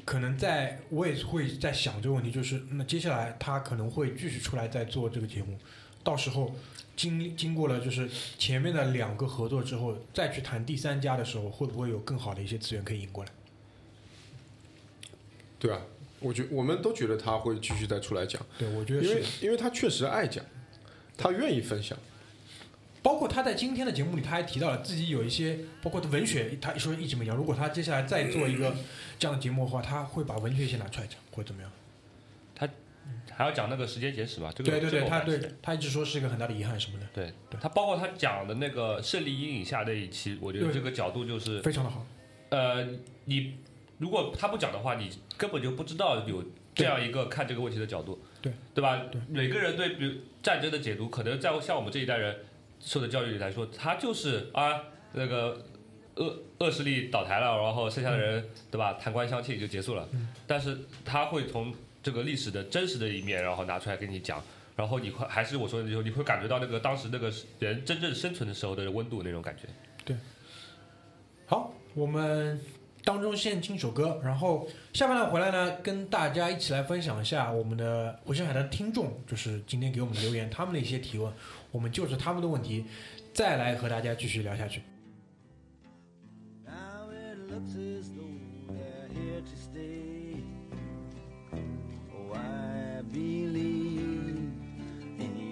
可能在我也会在想这个问题，就是那接下来他可能会继续出来再做这个节目，到时候经经过了就是前面的两个合作之后，再去谈第三家的时候，会不会有更好的一些资源可以引过来？对啊？我觉我们都觉得他会继续再出来讲，对，我觉得是因为。因为他确实爱讲，他愿意分享。包括他在今天的节目里，他还提到了自己有一些，包括文学，他说一直没讲。如果他接下来再做一个这样的节目的话，他会把文学先拿出来讲，或者怎么样？还要讲那个时间简史吧？这个对对对，他对他一直说是一个很大的遗憾什么的，对对他包括他讲的那个胜利阴影下那一期，我觉得这个角度就是非常的好。呃，你如果他不讲的话，你根本就不知道有这样一个看这个问题的角度，对对吧？对每个人对比如战争的解读，可能在像我们这一代人，受的教育里来说，他就是啊那个恶恶势力倒台了，然后剩下的人、对吧弹官相庆就结束了。但是他会从这个历史的真实的一面，然后拿出来跟你讲。然后你会还是我说的，就你会感觉到那个当时那个人真正生存的时候的温度那种感觉。对好，我们当中先听首歌，然后下半段回来呢，跟大家一起来分享一下我们的回声海的听众，就是今天给我们留言他们的一些提问，我们就着他们的问题，再来和大家继续聊下去。Now it looks as though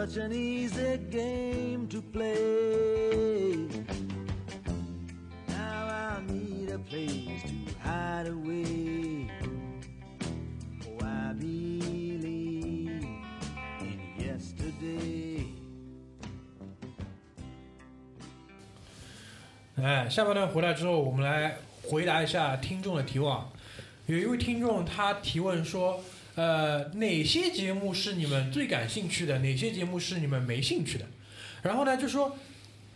such an easy game to play. Now I need a place to hide away. Oh, I believe in yesterday. 哎，下半段回来之后，我们来回答一下听众的提问。有一位听众他提问说，呃，哪些节目是你们最感兴趣的？哪些节目是你们没兴趣的？然后呢，就说，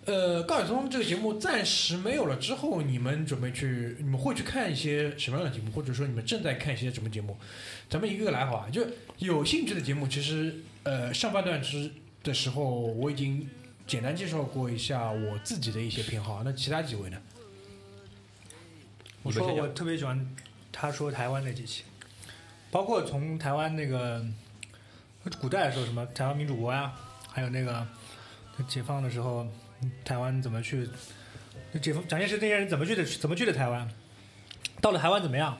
呃，高晓松这个节目暂时没有了之后，你们准备去，你们会去看一些什么样的节目？或者说你们正在看一些什么节目？咱们一个个来好啊。就有兴趣的节目，其实呃上半段之的时候我已经简单介绍过一下我自己的一些偏好，那其他几位呢？我说我特别喜欢他说台湾那几期，包括从台湾那个古代的时候，什么台湾民主国呀，还有那个解放的时候，台湾怎么去解放蒋介石那些人怎么去的怎么去的台湾，到了台湾怎么样，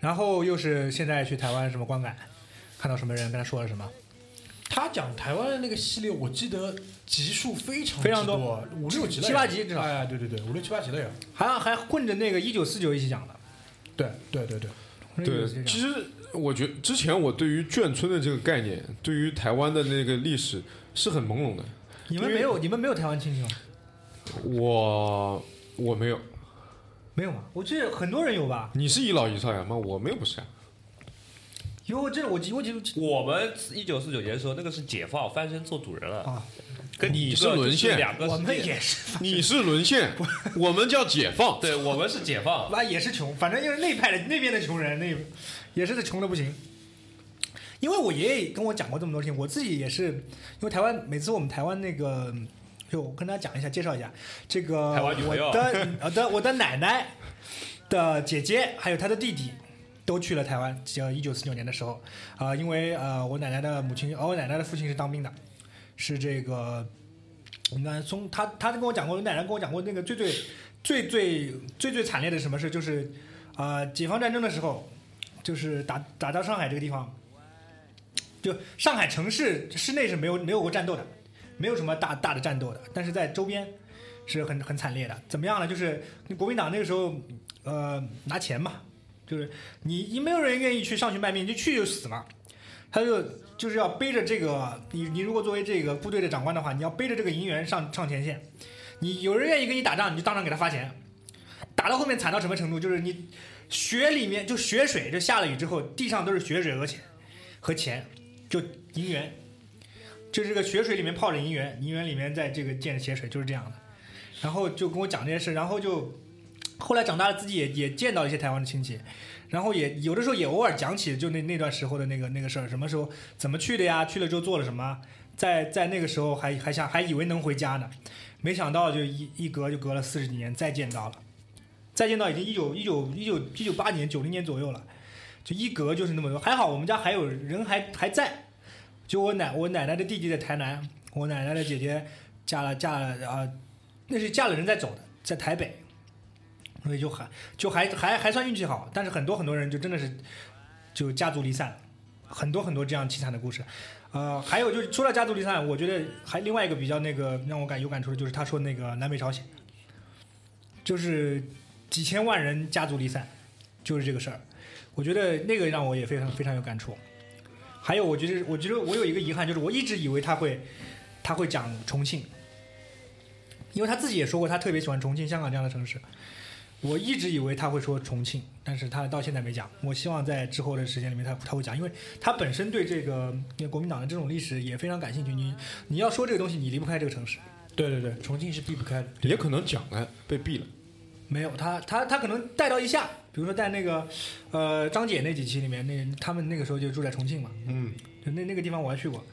然后又是现在去台湾什么观感，看到什么人跟他说了什么，他讲台湾的那个系列，我记得集数非常非常多。多，五六集了，七八集至少。哎，对对对，五六七八集了呀。还还混着那个一九四九一起讲的，对对对对，对，其实我觉得之前我对于眷村的这个概念，对于台湾的那个历史是很朦胧的。你们没有你们没有台湾亲戚吗？我我没有，没有吗？我记得很多人有吧？你是一老一少呀吗？我没有不是呀。有这我记我记我们一九四九年的时候，那个是解放翻身做主人了，啊，跟你是沦陷两个我们也是，你是沦陷，我们叫解放。对我们是解放，[LAUGHS] 妈也是穷，反正就是那派的那边的穷人，那也是穷的不行。因为我爷爷跟我讲过这么多事情，我自己也是，因为台湾每次我们台湾那个，就我跟大家讲一下，介绍一下这个我的我的我的奶奶的姐姐还有她的弟弟。都去了台湾，就一九四九年的时候，啊、因为呃，我奶奶的母亲，哦，我奶奶的父亲是当兵的，是这个，我们刚才从他他跟我讲过，我奶奶跟我讲过那个最最最最最最惨烈的什么事，就是呃，解放战争的时候，就是打打到上海这个地方，就上海城市市内是没有没有过战斗的，没有什么大大的战斗的，但是在周边是很很惨烈的。怎么样呢？就是国民党那个时候，呃，拿钱嘛，就是你你没有人愿意去上去卖命，就去就死嘛。他就就是要背着这个，你你如果作为这个部队的长官的话，你要背着这个银元上上前线。你有人愿意跟你打仗，你就当场给他发钱。打到后面惨到什么程度？就是你雪里面就雪水，就下了雨之后，地上都是雪水和钱和钱，就银元，就这个雪水里面泡着银元，银元里面在这个溅着血水，就是这样的。然后就跟我讲这些事，然后就后来长大了，自己也也见到一些台湾的亲戚，然后也有的时候也偶尔讲起就那那段时候的那个那个事儿，什么时候怎么去的呀？去了之后做了什么？在在那个时候还还想还以为能回家呢，没想到就一一隔就隔了四十几年，再见到了，再见到已经一九一九一九一九八年九零年左右了，就一隔就是那么多。还好我们家还有人还还在，就我奶我奶奶的弟弟在台南，我奶奶的姐姐嫁了嫁了啊、那是嫁了人再走的，在台北，所以就还就还还还算运气好，但是很多很多人就真的是就家族离散，很多很多这样凄惨的故事。呃，还有就是除了家族离散，我觉得还另外一个比较那个让我感有感触的就是他说那个南北朝鲜，就是几千万人家族离散，就是这个事儿。我觉得那个让我也非常非常有感触。还有，我觉得我觉得我有一个遗憾，就是我一直以为他会他会讲重庆，因为他自己也说过他特别喜欢重庆、香港这样的城市。我一直以为他会说重庆，但是他到现在没讲。我希望在之后的时间里面他他会讲，因为他本身对这个因为国民党的这种历史也非常感兴趣。你你要说这个东西，你离不开这个城市。对对对，重庆是避不开的。也可能讲了被毙了。没有他，他他可能带到一下，比如说在那个，呃，张姐那几期里面，那他们那个时候就住在重庆嘛，嗯，就那那个地方我还去过，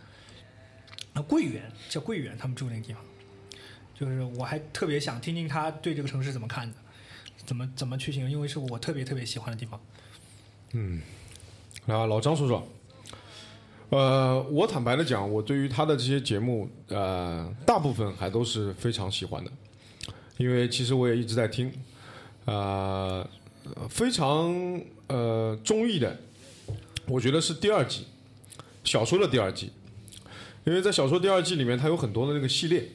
啊，桂园叫桂园，他们住那个地方，就是我还特别想听听他对这个城市怎么看的，怎么怎么去形容，因为是我特别特别喜欢的地方。嗯啊，老张说说，呃，我坦白的讲，我对于他的这些节目，呃，大部分还都是非常喜欢的，因为其实我也一直在听，呃，非常呃中意的，我觉得是第二季小说的第二季，因为在小说第二季里面，它有很多的那个系列，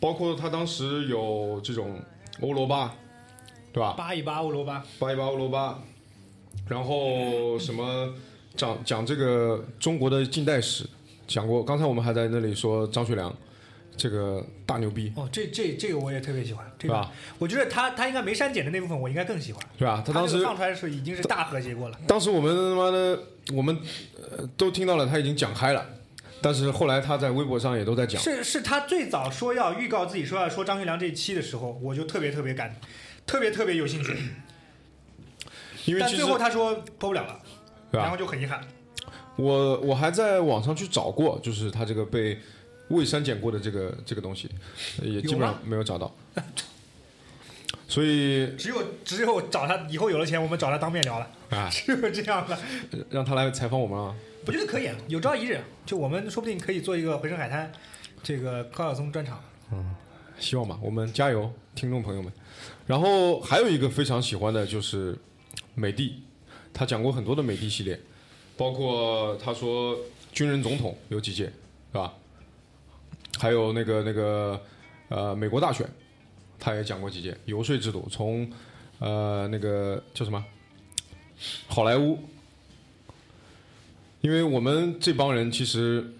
包括他当时有这种欧罗巴，对吧？巴一巴欧罗巴，八一八欧罗巴，然后什么讲讲这个中国的近代史，讲过。刚才我们还在那里说张学良这个大牛逼，哦，这这这个我也特别喜欢，这个对吧？我觉得他他应该没删减的那部分，我应该更喜欢。对吧？他当时这个放出来的时候已经是大和谐过了。当时我们他妈的我们呃都听到了，他已经讲嗨了。但是后来他在微博上也都在讲，是是他最早说要预告自己说要说张学良这一期的时候，我就特别特别感，特别特别有兴趣。[CLEARS THROAT] 因为但最后他说播不了了，然后就很遗憾。我我还在网上去找过，就是他这个被未删减过的这个这个东西，也基本上没有找到。所以只有只有找他以后有了钱，我们找他当面聊了，啊，[LAUGHS] 只有这样了。让他来采访我们啊。我觉得可以，有朝一日，就我们说不定可以做一个回声海滩这个高晓松专场。嗯希望吧，我们加油，听众朋友们。然后还有一个非常喜欢的就是美帝，他讲过很多的美帝系列，包括他说军人总统有几届，是吧？还有那个那个呃美国大选，他也讲过几届游说制度，从呃那个叫什么好莱坞，因为我们这帮人其实，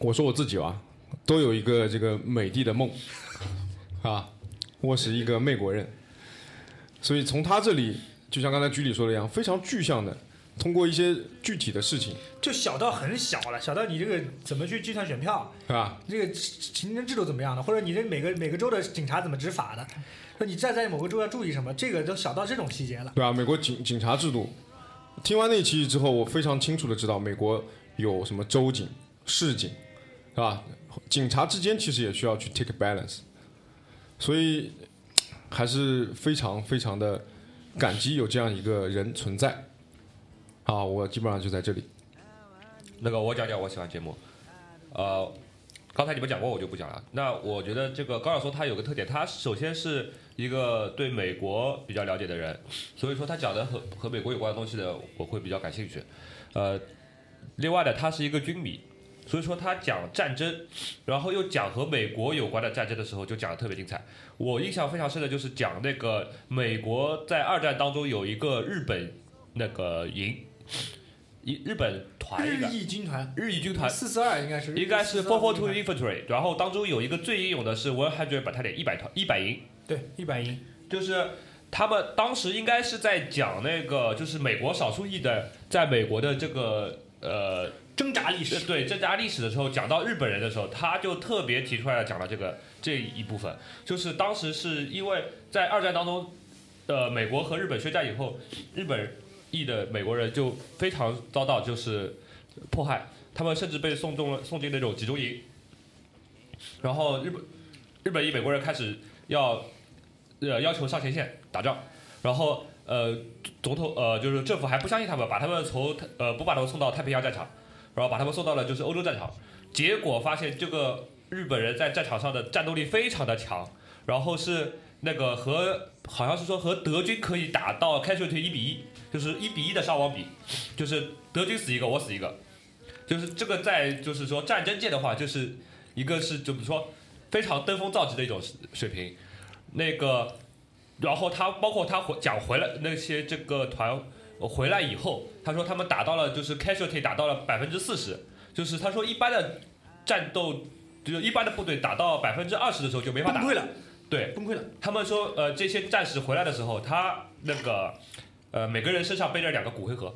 我说我自己吧，都有一个这个美帝的梦。[LAUGHS] 啊，我是一个美国人，所以从他这里，就像刚才居里说的一样，非常具象的，通过一些具体的事情，就小到很小了，小到你这个怎么去计算选票，是吧？这个行政制度怎么样的，或者你这每个每个州的警察怎么执法的，说你站在某个州要注意什么，这个都小到这种细节了。对吧？美国警警察制度，听完那期之后，我非常清楚的知道美国有什么州警、市警，是吧？警察之间其实也需要去 take balance，所以还是非常非常的感激有这样一个人存在。啊，我基本上就在这里。那个我讲讲我喜欢节目，呃，刚才你们讲过，我就不讲了。那我觉得这个高晓松他有个特点，他首先是一个对美国比较了解的人，所以说他讲的和和美国有关的东西呢，我会比较感兴趣。呃，另外呢，他是一个军迷，所以说他讲战争，然后又讲和美国有关的战争的时候，就讲的特别精彩。我印象非常深的就是讲那个美国在二战当中有一个日本那个营，一日本团一日个裔军团，日裔军团。四四二应该是。应该是 Four Four Two Infantry，然后当中有一个最英勇的是 One Hundred Battalion 一百团一百营，对，一百营，就是他们当时应该是在讲那个就是美国少数裔的在美国的这个呃挣扎历史。对挣扎历史的时候，讲到日本人的时候，他就特别提出来了讲了这个这一部分，就是当时是因为在二战当中，呃，美国和日本宣战以后，日本裔的美国人就非常遭到就是迫害，他们甚至被送中了送进那种集中营，然后日本日本裔美国人开始要呃要求上前线打仗，然后呃总统呃就是政府还不相信他们，把他们从呃不把他们送到太平洋战场，然后把他们送到了就是欧洲战场，结果发现这个日本人在战场上的战斗力非常的强，然后是那个和好像是说和德军可以打到开水腿一比一，就是一比一的伤亡比，就是德军死一个我死一个，就是这个在就是说战争界的话，就是一个是怎么说非常登峰造极的一种水平，那个然后他包括他回讲回来那些这个团回来以后，他说他们打到了就是 casualty 打到了百分之四十，就是他说一般的战斗就是一般的部队打到百分之二十的时候就没法打了，对，崩溃了。他们说，呃，这些战士回来的时候，他那个，呃，每个人身上背着两个骨灰盒，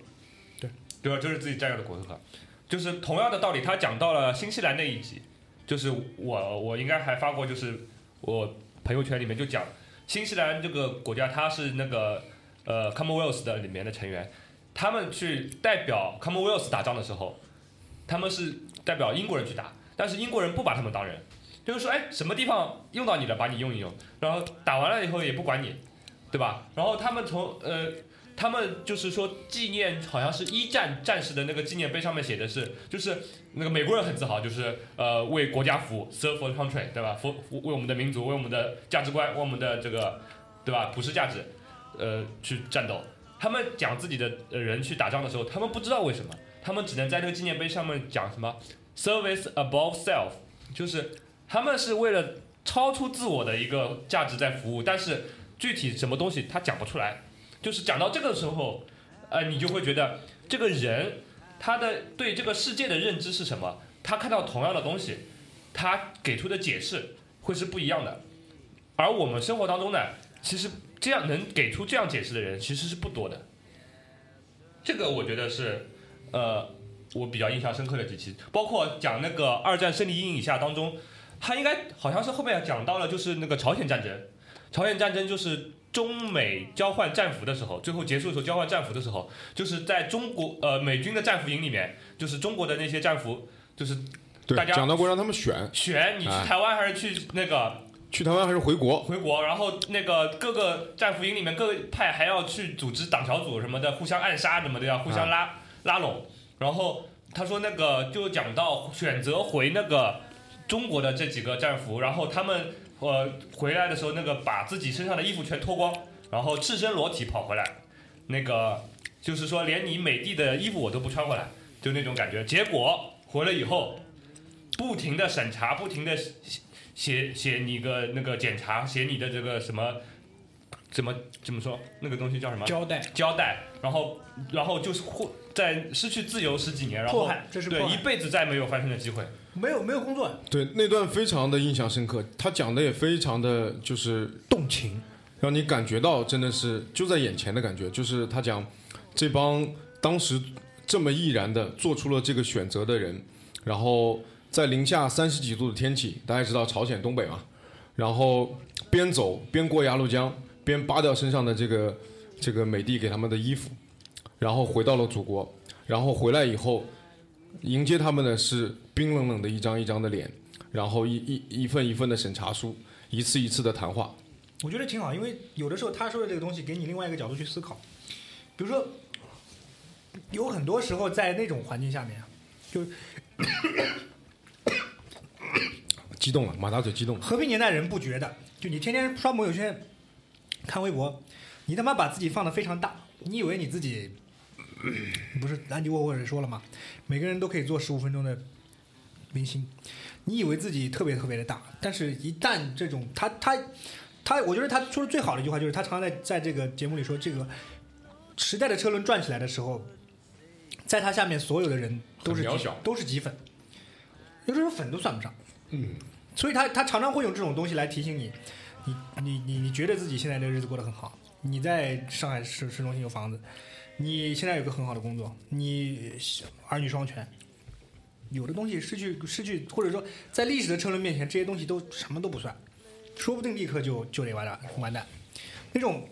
对，对吧？就是自己战友的骨灰盒，就是同样的道理。他讲到了新西兰那一集，就是我我应该还发过，就是我朋友圈里面就讲新西兰这个国家，它是那个呃 Commonwealth 的里面的成员，他们去代表 Commonwealth 打仗的时候，他们是代表英国人去打，但是英国人不把他们当人。就是说，哎，什么地方用到你了，把你用一用，然后打完了以后也不管你，对吧？然后他们从呃，他们就是说纪念，好像是一战战士的那个纪念碑上面写的是，就是那个美国人很自豪，就是呃为国家服务，serve for country，对吧？服服为我们的民族，为我们的价值观，为我们的这个，对吧？普世价值，呃，去战斗。他们讲自己的呃人去打仗的时候，他们不知道为什么，他们只能在这个纪念碑上面讲什么 service above self，就是。他们是为了超出自我的一个价值在服务，但是具体什么东西他讲不出来。就是讲到这个时候，呃，你就会觉得这个人他的对这个世界的认知是什么？他看到同样的东西，他给出的解释会是不一样的。而我们生活当中呢，其实这样能给出这样解释的人其实是不多的。这个我觉得是，呃，我比较印象深刻的几期，包括讲那个二战胜利阴影下当中。他应该好像是后面讲到了，就是那个朝鲜战争。朝鲜战争就是中美交换战俘的时候，最后结束的时候交换战俘的时候，就是在中国呃美军的战俘营里面，就是中国的那些战俘，就是大家讲到过让他们选选你去哎台湾还是去那个去台湾还是回国，回国，然后那个各个战俘营里面各个派还要去组织党小组什么的，互相暗杀什么的，要互相拉、拉拢。然后他说那个就讲到选择回那个中国的这几个战俘，然后他们呃回来的时候，那个把自己身上的衣服全脱光，然后赤身裸体跑回来，那个就是说连你美帝的衣服我都不穿回来，就那种感觉。结果回来以后，不停的审查，不停的写写你个那个检查，写你的这个什么怎么怎么说那个东西叫什么交代交代，然后然后就是会在失去自由十几年，然后。对一辈子再没有翻身的机会。没有没有工作，对那段非常的印象深刻，他讲的也非常的就是动情，让你感觉到真的是就在眼前的感觉，就是他讲这帮当时这么毅然的做出了这个选择的人，然后在零下三十几度的天气，大家知道朝鲜东北嘛，然后边走边过鸭绿江，边扒掉身上的这个这个美帝给他们的衣服，然后回到了祖国，然后回来以后迎接他们的是冰冷冷的一张一张的脸，然后一一一份一份的审查书，一次一次的谈话。我觉得挺好，因为有的时候他说的这个东西给你另外一个角度去思考，比如说，有很多时候在那种环境下面啊，就 [COUGHS] 激动了，马大嘴激动了。和平年代人不觉得，就你天天刷朋友圈、看微博，你他妈把自己放的非常大，你以为你自己不是安迪沃霍尔说了吗？每个人都可以做十五分钟的明星，你以为自己特别特别的大，但是一旦这种他他他，我觉得他说的最好的一句话就是他常常在在这个节目里说，这个时代的车轮转起来的时候，在他下面所有的人都是渺小。都是几粉，有的时候粉都算不上。嗯，所以他他常常会用这种东西来提醒你，你你你你觉得自己现在的日子过得很好，你在上海市市中心有房子，你现在有个很好的工作，你儿女双全，有的东西失去失去，或者说在历史的车轮面前，这些东西都什么都不算，说不定立刻就就得完蛋完蛋。那种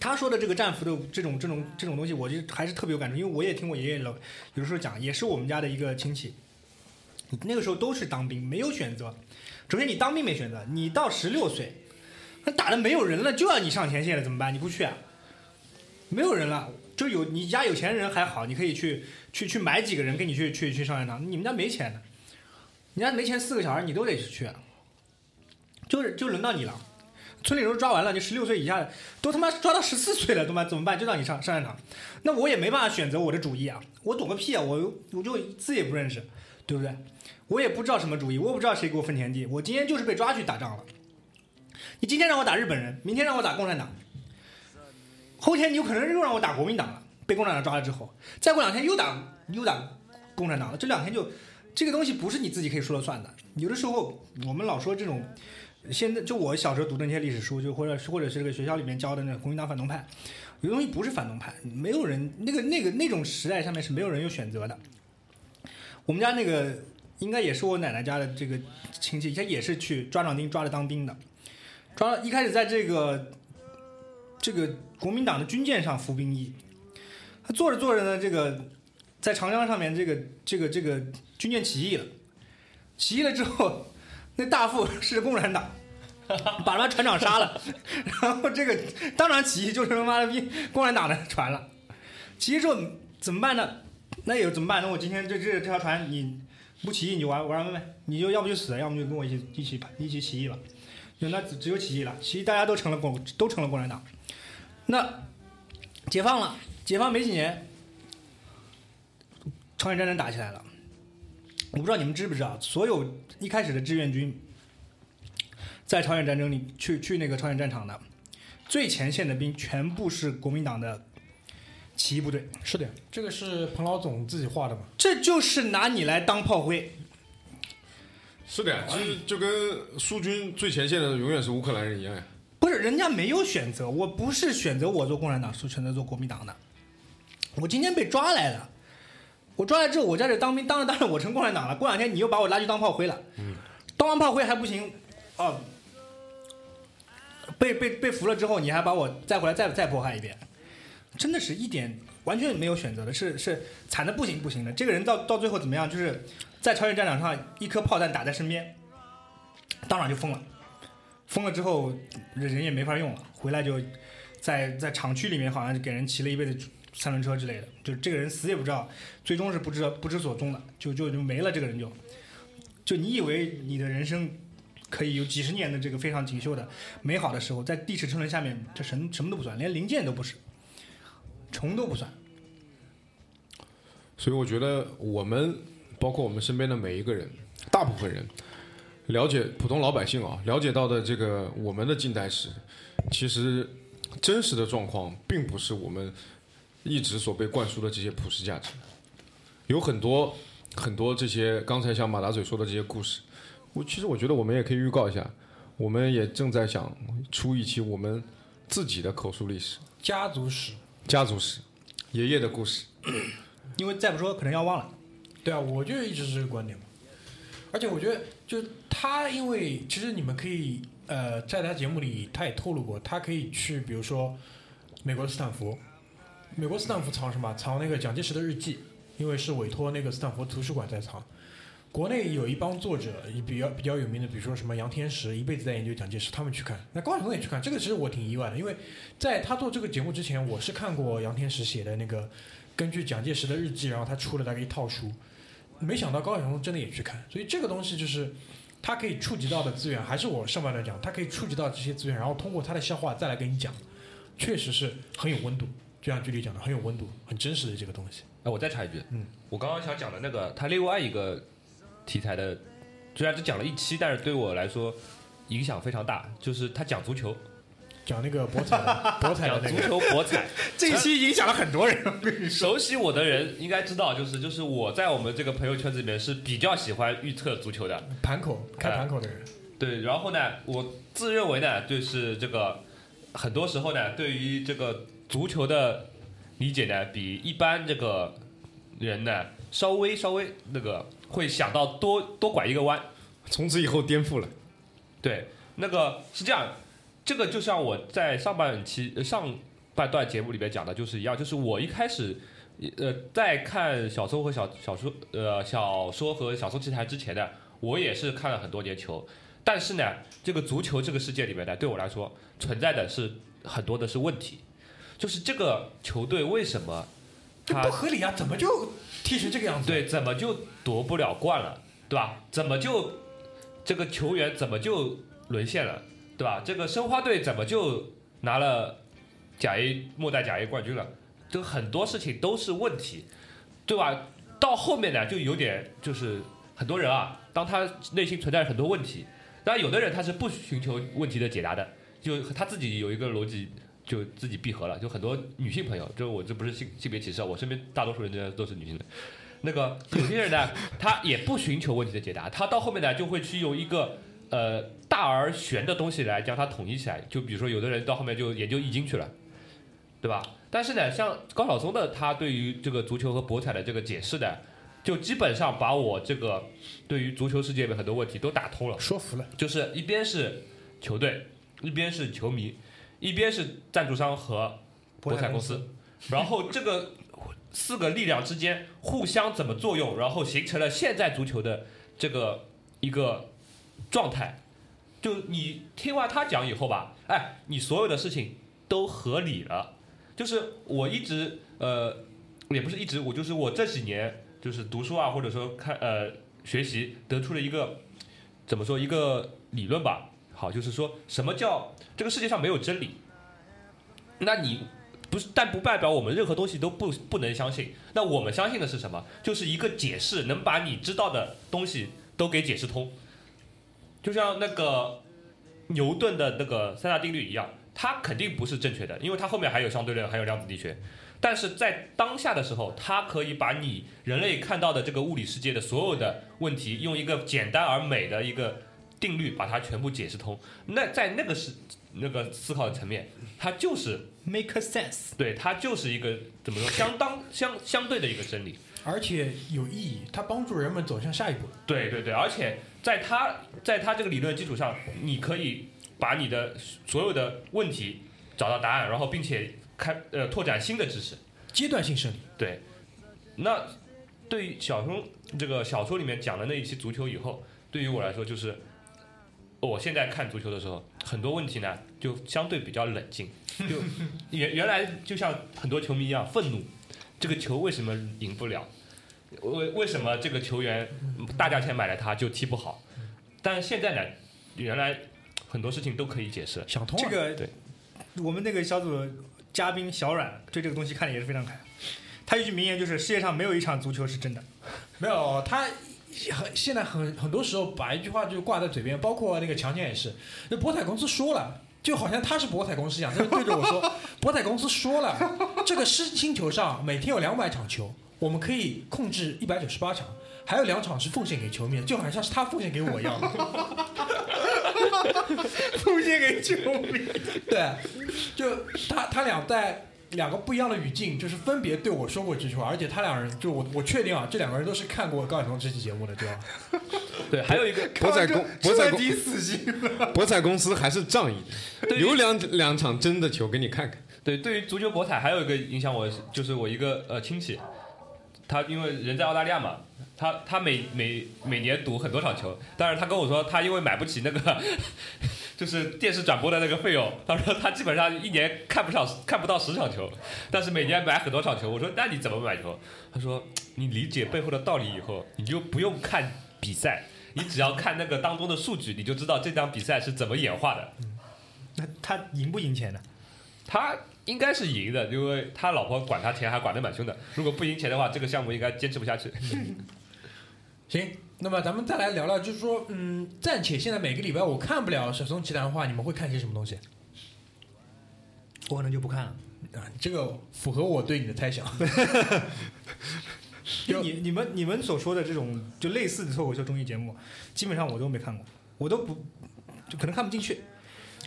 他说的这个战俘的这种这种这种东西，我就还是特别有感触，因为我也听我爷爷老有的时候讲，也是我们家的一个亲戚，那个时候都是当兵，没有选择。首先你当兵没选择，你到十六岁，那打的没有人了，就要你上前线了，怎么办？你不去啊？没有人了，就有你家有钱人还好，你可以去去去买几个人跟你去去去上战场。你们家没钱的，你家没钱，四个小孩你都得去，就是就轮到你了。村里人都抓完了，你十六岁以下的都他妈抓到十四岁了，他妈怎么办？就让你上上战场，那我也没办法选择我的主义啊，我懂个屁啊，我我就字也不认识，对不对？我也不知道什么主意，我也不知道谁给我分田地，我今天就是被抓去打仗了。你今天让我打日本人，明天让我打共产党，后天你有可能又让我打国民党了。被共产党抓了之后，再过两天又打又打共产党了，这两天就这个东西不是你自己可以说了算的。有的时候我们老说这种，现在就我小时候读的那些历史书，就或者或者是这个学校里面教的那个国民党反动派，有的东西不是反动派，没有人那个那个那种时代上面是没有人有选择的。我们家那个应该也是我奶奶家的这个亲戚，他也是去抓壮丁抓着当兵的，抓了一开始在这个这个国民党的军舰上服兵役，做着做着呢，这个在长江上面这个这个这个军舰起义了，起义了之后，[LAUGHS] 那大副是共产党。把他船长杀了，[LAUGHS] 然后这个当场起义就是他妈的逼共产党的船了。起义之后怎么办呢？那有怎么办？那我今天这这这条船你不起义你就玩玩完呗，你就要不就死了，要么就跟我一起一起一起起义吧。那只只有起义了，起义大家都成了共都成了共产党。那解放了，解放没几年，朝鲜战争打起来了。我不知道你们知不知道，所有一开始的志愿军，在朝鲜战争里去去那个朝鲜战场的最前线的兵，全部是国民党的起义部队。是的，这个是彭老总自己画的嘛？这就是拿你来当炮灰。是的呀，其实就跟苏军最前线的永远是乌克兰人一样呀。不是，人家没有选择，我不是选择我做共产党，是选择做国民党的。我今天被抓来了，我抓来之后，我在这当兵，当着当着我成共产党了。过两天你又把我拉去当炮灰了，当完炮灰还不行，哦，被被被俘了之后，你还把我再回来再再迫害一遍，真的是一点完全没有选择的，是是惨的不行不行的。这个人到到最后怎么样？就是在朝鲜战场上一颗炮弹打在身边，当场就疯了。疯了之后，人也没法用了，回来就在在厂区里面，好像给人骑了一辈子三轮车之类的，就是这个人死也不知道，最终是不知道不知所踪的，就就就没了。这个人就，就你以为你的人生可以有几十年的这个非常锦绣的美好的时候，在地齿车轮下面，这什什么都不算，连零件都不是，虫都不算。所以我觉得我们，包括我们身边的每一个人，大部分人，了解普通老百姓啊，了解到的这个我们的近代史，其实真实的状况并不是我们一直所被灌输的这些普世价值，有很多很多这些刚才像马达嘴说的这些故事，我其实我觉得我们也可以预告一下，我们也正在想出一期我们自己的口述历史、家族史，家族史、爷爷的故事。[CLEARS THROAT] 因为再不说可能要忘了。对啊，我就一直是这个观点嘛。而且我觉得，就他，因为其实你们可以，呃，在他节目里他也透露过，他可以去，比如说美国的斯坦福，美国斯坦福藏什么？藏那个蒋介石的日记，因为是委托那个斯坦福图书馆在藏。国内有一帮作者，比较比较有名的，比如说什么杨天石，一辈子在研究蒋介石，他们去看。那高晓松也去看，这个其实我挺意外的，因为在他做这个节目之前，我是看过杨天石写的那个根据蒋介石的日记，然后他出了大概一套书。没想到高晓松真的也去看，所以这个东西就是他可以触及到的资源，还是我上半段讲，他可以触及到这些资源，然后通过他的消化再来跟你讲，确实是很有温度。就像剧里讲的，很有温度，很真实的这个东西。哎，我再插一句，嗯，我刚刚想讲的那个，他另外一个题材的，虽然只讲了一期，但是对我来说影响非常大，就是他讲足球，讲那个博彩，博彩的讲足，球博彩。这一期影响了很多人，我跟你说。熟悉我的人应该知道，就是就是我在我们这个朋友圈子里面是比较喜欢预测足球的，盘口开盘口的人，对。然后呢，我自认为呢，就是这个很多时候呢，对于这个足球的理解呢，比一般这个人呢稍微稍微那个会想到多多拐一个弯。从此以后颠覆了。对，那个是这样，这个就像我在上半期呃上半段节目里面讲的，就是一样，就是我一开始呃在看小松和小小说呃小说和小松奇谈之前呢，我也是看了很多年球，但是呢，这个足球这个世界里面呢，对我来说存在的是很多的是问题，就是这个球队为什么这他不合理啊！怎么就踢成这个样子？，对，怎么就夺不了冠了，对吧？怎么就这个球员怎么就沦陷了，对吧？这个申花队怎么就拿了甲 A 末代甲 A 冠军了？就很多事情都是问题，对吧？到后面呢，就有点就是很多人啊，当他内心存在很多问题，当然有的人他是不寻求问题的解答的，就他自己有一个逻辑。就自己闭合了，就很多女性朋友，就我这不是性性别歧视啊，我身边大多数人都是女性的，那个 [LAUGHS] 有些人呢，他也不寻求问题的解答，他到后面呢就会去用一个呃大而玄的东西来将它统一起来。就比如说有的人到后面就研究易经去了，对吧？但是呢，像高晓松的他对于这个足球和博彩的这个解释呢，就基本上把我这个对于足球世界的很多问题都打通了。说服了。就是一边是球队，一边是球迷，一边是赞助商和博彩公司，然后这个四个力量之间互相怎么作用，然后形成了现在足球的这个一个状态。就你听完他讲以后吧，哎，你所有的事情都合理了。就是我一直呃，也不是一直，我就是我这几年就是读书啊，或者说看呃学习得出了一个怎么说一个理论吧。好，就是说什么叫这个世界上没有真理？那你不是，但不代表我们任何东西都不不能相信。那我们相信的是什么？就是一个解释能把你知道的东西都给解释通。就像那个牛顿的那个三大定律一样，它肯定不是正确的，因为它后面还有相对论，还有量子力学。但是在当下的时候，它可以把你人类看到的这个物理世界的所有的问题，用一个简单而美的一个定律把它全部解释通。那在那个是那个思考的层面，它就是 make sense。对，它就是一个怎么说，[LAUGHS] 相当相相对的一个真理。而且有意义，它帮助人们走向下一步。对对对，而且在它在它这个理论基础上，你可以把你的所有的问题找到答案，然后并且开呃拓展新的知识。阶段性胜利，对，那对于小松这个小说里面讲的那一期足球以后，对于我来说就是，我现在看足球的时候，很多问题呢就相对比较冷静，就 [LAUGHS] 原原来就像很多球迷一样愤怒，这个球为什么赢不了？为为什么这个球员大价钱买了他就踢不好？但是现在呢，原来很多事情都可以解释。想通了。这个对我们那个小组嘉宾小阮对这个东西看的也是非常开。他有一句名言就是：世界上没有一场足球是真的。没有他。很现在很很多时候把一句话就挂在嘴边，包括那个强健也是。那博彩公司说了，就好像他是博彩公司一样，他就对着我说：“博彩公司说了，这个是星球上每天有两百场球，我们可以控制一百九十八场，还有两场是奉献给球迷的，就好像是他奉献给我一样。[LAUGHS] 奉献给球迷。[LAUGHS] 对，就他他俩在两个不一样的语境，就是分别对我说过这句话，而且他两人就我我确定啊，这两个人都是看过高晓松这期节目的，对吧？[LAUGHS] 对，还有一个 [LAUGHS] 博彩公 [LAUGHS] 博彩公彻底死心了。博彩公司还是仗义的，有两两场真的球给你看看。对，对于足球博彩还有一个影响我，就是我一个呃亲戚，他因为人在澳大利亚嘛，他他每每每年赌很多场球，但是他跟我说他因为买不起那个 [LAUGHS] 就是电视转播的那个费用，他说他基本上一年看不上看不到十场球，但是每年买很多场球。我说那你怎么买球？他说你理解背后的道理以后，你就不用看比赛，你只要看那个当中的数据，你就知道这场比赛是怎么演化的。那他赢不赢钱呢？他应该是赢的，因为他老婆管他钱还管得蛮凶的。如果不赢钱的话，这个项目应该坚持不下去。[LAUGHS] 行，那么咱们再来聊聊，就是说，嗯，暂且现在每个礼拜我看不了小松奇谈的话，你们会看些什么东西？我可能就不看了。啊，这个符合我对你的猜想。[LAUGHS] 就你你们你们所说的这种就类似的脱口秀综艺节目，基本上我都没看过，我都不就可能看不进去。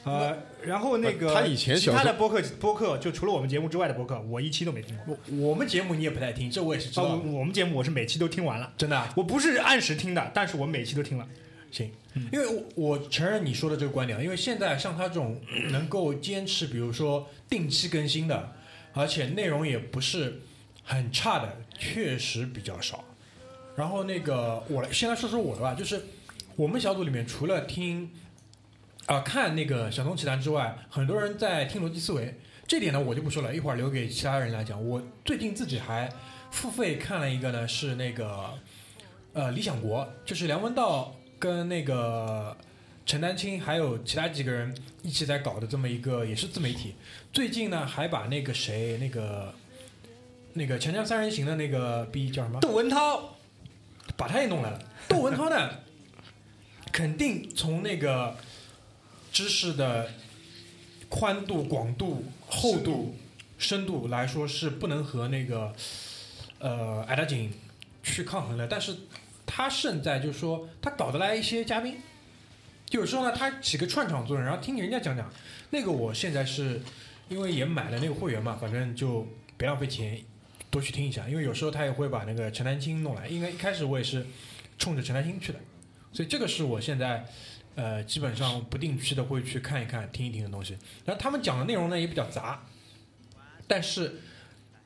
呃，然后那个他以前其他的播客播客，就除了我们节目之外的播客，我一期都没听过。我我们节目你也不太听，这我也是知啊，道的，我我们节目我是每期都听完了，真的啊、我不是按时听的，但是我每期都听了。行，因为我我承认你说的这个观点，因为现在像他这种能够坚持，比如说定期更新的，而且内容也不是很差的，确实比较少。然后那个我来先来说说我的吧，就是我们小组里面除了听啊、看那个小松奇谈之外，很多人在听逻辑思维。这点呢，我就不说了，一会儿留给其他人来讲。我最近自己还付费看了一个呢，是那个呃理想国，就是梁文道跟那个陈丹青还有其他几个人一起在搞的这么一个也是自媒体。最近呢，还把那个谁那个那个《锵锵三人行》的那个逼叫什么？窦文涛，把他也弄来了。窦文涛呢，肯定从那个知识的宽度、广度、厚度、深度来说是不能和那个呃矮大紧去抗衡的。但是他胜在就是说他搞得来一些嘉宾，有时候呢他起个串场作用，然后听人家讲讲。那个我现在是因为也买了那个会员嘛，反正就别浪费钱，多去听一下。因为有时候他也会把那个陈丹青弄来，因为一开始我也是冲着陈丹青去的，所以这个是我现在呃基本上不定期的会去看一看、听一听的东西。然后他们讲的内容呢也比较杂，但是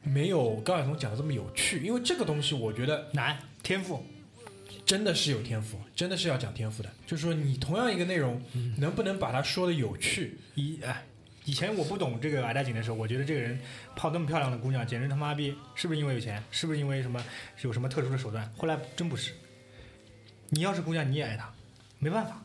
没有高晓松讲的这么有趣。因为这个东西我觉得难天赋，真的是有天赋，真的是要讲天赋的。就是说你同样一个内容，能不能把它说的有趣？以哎，以前我不懂这个矮大紧的时候，我觉得这个人泡那么漂亮的姑娘，简直他妈逼，是不是因为有钱？是不是因为什么有什么特殊的手段？后来真不是。你要是姑娘，你也爱他，没办法。